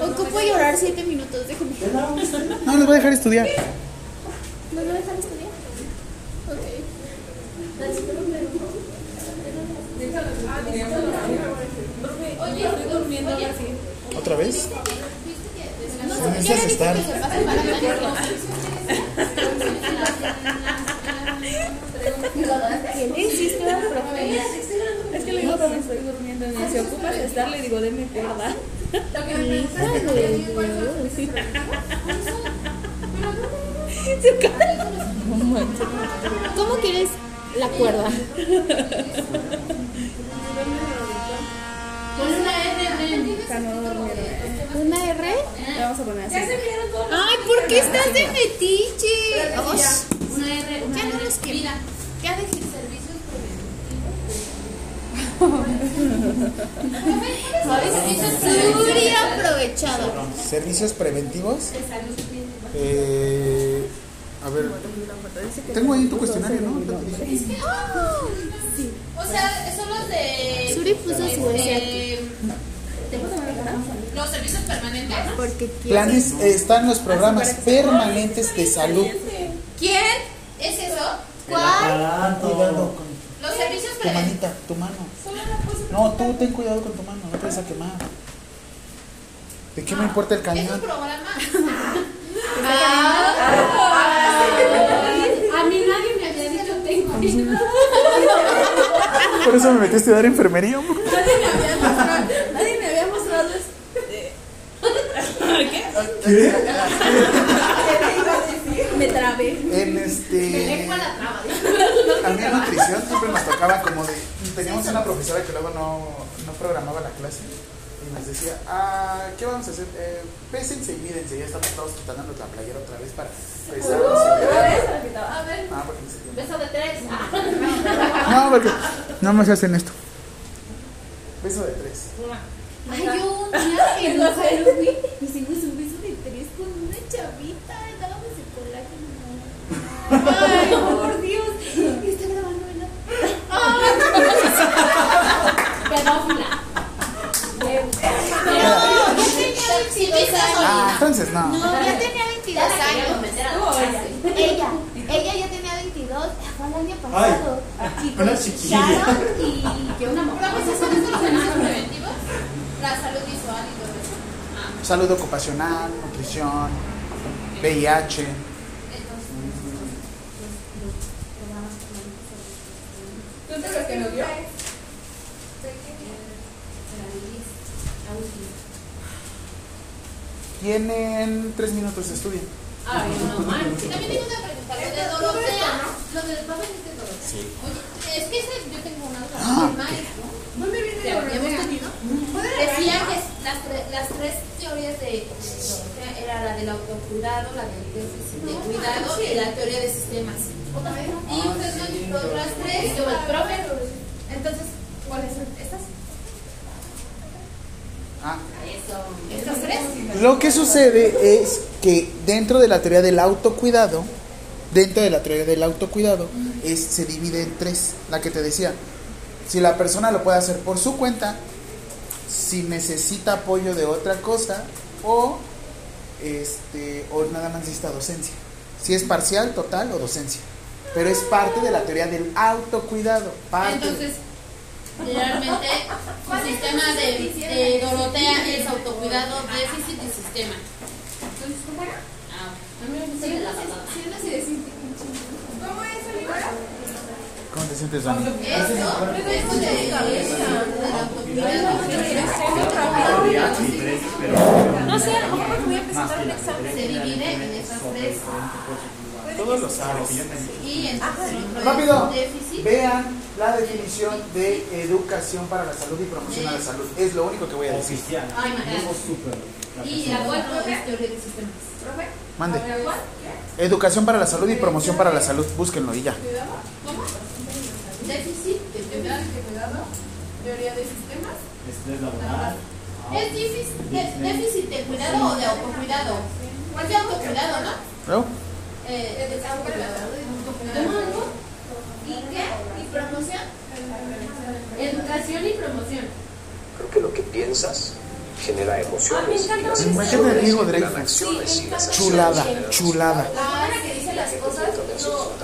Ocupo llorar siete minutos, déjame. No, les voy a dejar estudiar. ¿No me dejan estudiar? Oye, estoy durmiendo oye, ¿Otra vez? No, necesitas estar. Es que le digo, me estoy durmiendo. Me dice, ocupas de estar, le digo, deme cuerda. ¿Cómo quieres la cuerda? <laughs> Con una R. ¿Una R? Le vamos a poner así. Ay, ¿por qué estás de metiche? Una R, una Ya no R. los quiero. Mira, Ya dejé. servicios Suri aprovechado. Servicios preventivos. Eh, a ver, tengo ahí tu cuestionario, ¿no? Ya te dije. O sea, son los de. Suri puso su Los servicios permanentes. Porque. Planes, eh, están los programas permanentes de salud. ¿Quién? ¿Es eso? Cuidado Aparato. con Los servicios tu permanentes. manita, tu mano. No, tú ten cuidado con tu mano, no te vas a quemar. ¿De qué me importa el Es un <laughs> cañón? programa. <laughs> Por eso me metí a estudiar enfermería. hombre. Nadie me había mostrado, nadie me había mostrado este. Me trabé. En este. Lengua la traba. A mí en nutrición siempre nos tocaba como de. Teníamos una profesora que luego no, no programaba la clase nos decía, ah, ¿qué vamos a hacer? Eh, pésense y mírense, ya estamos todos quitándonos la playera otra vez para pesarnos uh, y. A ver, ah, porque. Beso de tres. Ah. <laughs> No, porque no más hacen esto. Beso de tres. Ay, yo un día <laughs> que no sé, hicimos un beso de tres con una chavita, dábamos el colágeno. Ay, <laughs> por Dios, está grabando, ¿verdad? Ay, pedófila. Entonces, no. No, ya tenía 22 Ya la queríamos años. la. Ella, ella ya tenía 22, fue el año pasado. Y <laughs> una chiquilla. Y Que una mujer. Pero pues son servicios preventivos, la salud visual y todo eso. Ah, Salud ocupacional, nutrición, VIH. entonces, ¿Tú lo que nos dio? Tienen tres minutos de estudio. Ay, no manches. También tengo una pregunta, lo de Dorotea, lo del papel de Dorotea. Sí. Oye, es que ese, yo tengo una duda. Ah, ¿Dónde viene habíamos Dorotea? tenido, decía que las, tre- las tres teorías de Dorotea era la del autocuidado, la del déficit de cuidado y la teoría de sistemas. Y usted nos dijo las tres, y yo, el profe, entonces, ¿cuáles son estas? Ah. Eso. Lo que sucede es que dentro de la teoría del autocuidado, dentro de la teoría del autocuidado, es, se divide en tres, la que te decía. Si la persona lo puede hacer por su cuenta, si necesita apoyo de otra cosa, o este, o nada más necesita docencia. Si es parcial, total o docencia. Pero es parte de la teoría del autocuidado. Parte. Entonces, realmente, el sistema de, de Dorotea es autocuidado, déficit Entonces, ¿cómo era? Ah, A mí me gusta de la balada. Si uno se decide. ¿Cómo es, amiga? ¿Cómo te sientes, Dani? Esto, esto de, autocuidado No sé, a lo mejor porque voy a presentar un examen. se divide en esas tres. Todos lo sabes. Y entonces, el Rápido, vean la definición de educación para la salud y promoción a la salud. Es lo único que voy a decir. Oficial. Ay. Y la cuatro es teoría de sistemas. ¿Profe? Mande. Educación para la salud y promoción para la salud. Búsquenlo y ya. ¿Cómo? Déficit de Teoría cuidado. de cuidado, teoría de sistemas. Estrés laboral. ¿Es déficit, de- cuidado o de autocuidado? ¿Cuál de autocuidado, no? ¿No? Eh, de autocuidado. ¿Cómo? ¿Y qué? ¿Y promoción? Educación y promoción. Creo que lo que piensas genera emociones. Ah, Diego chulada, chulada. La que dice las cosas, no,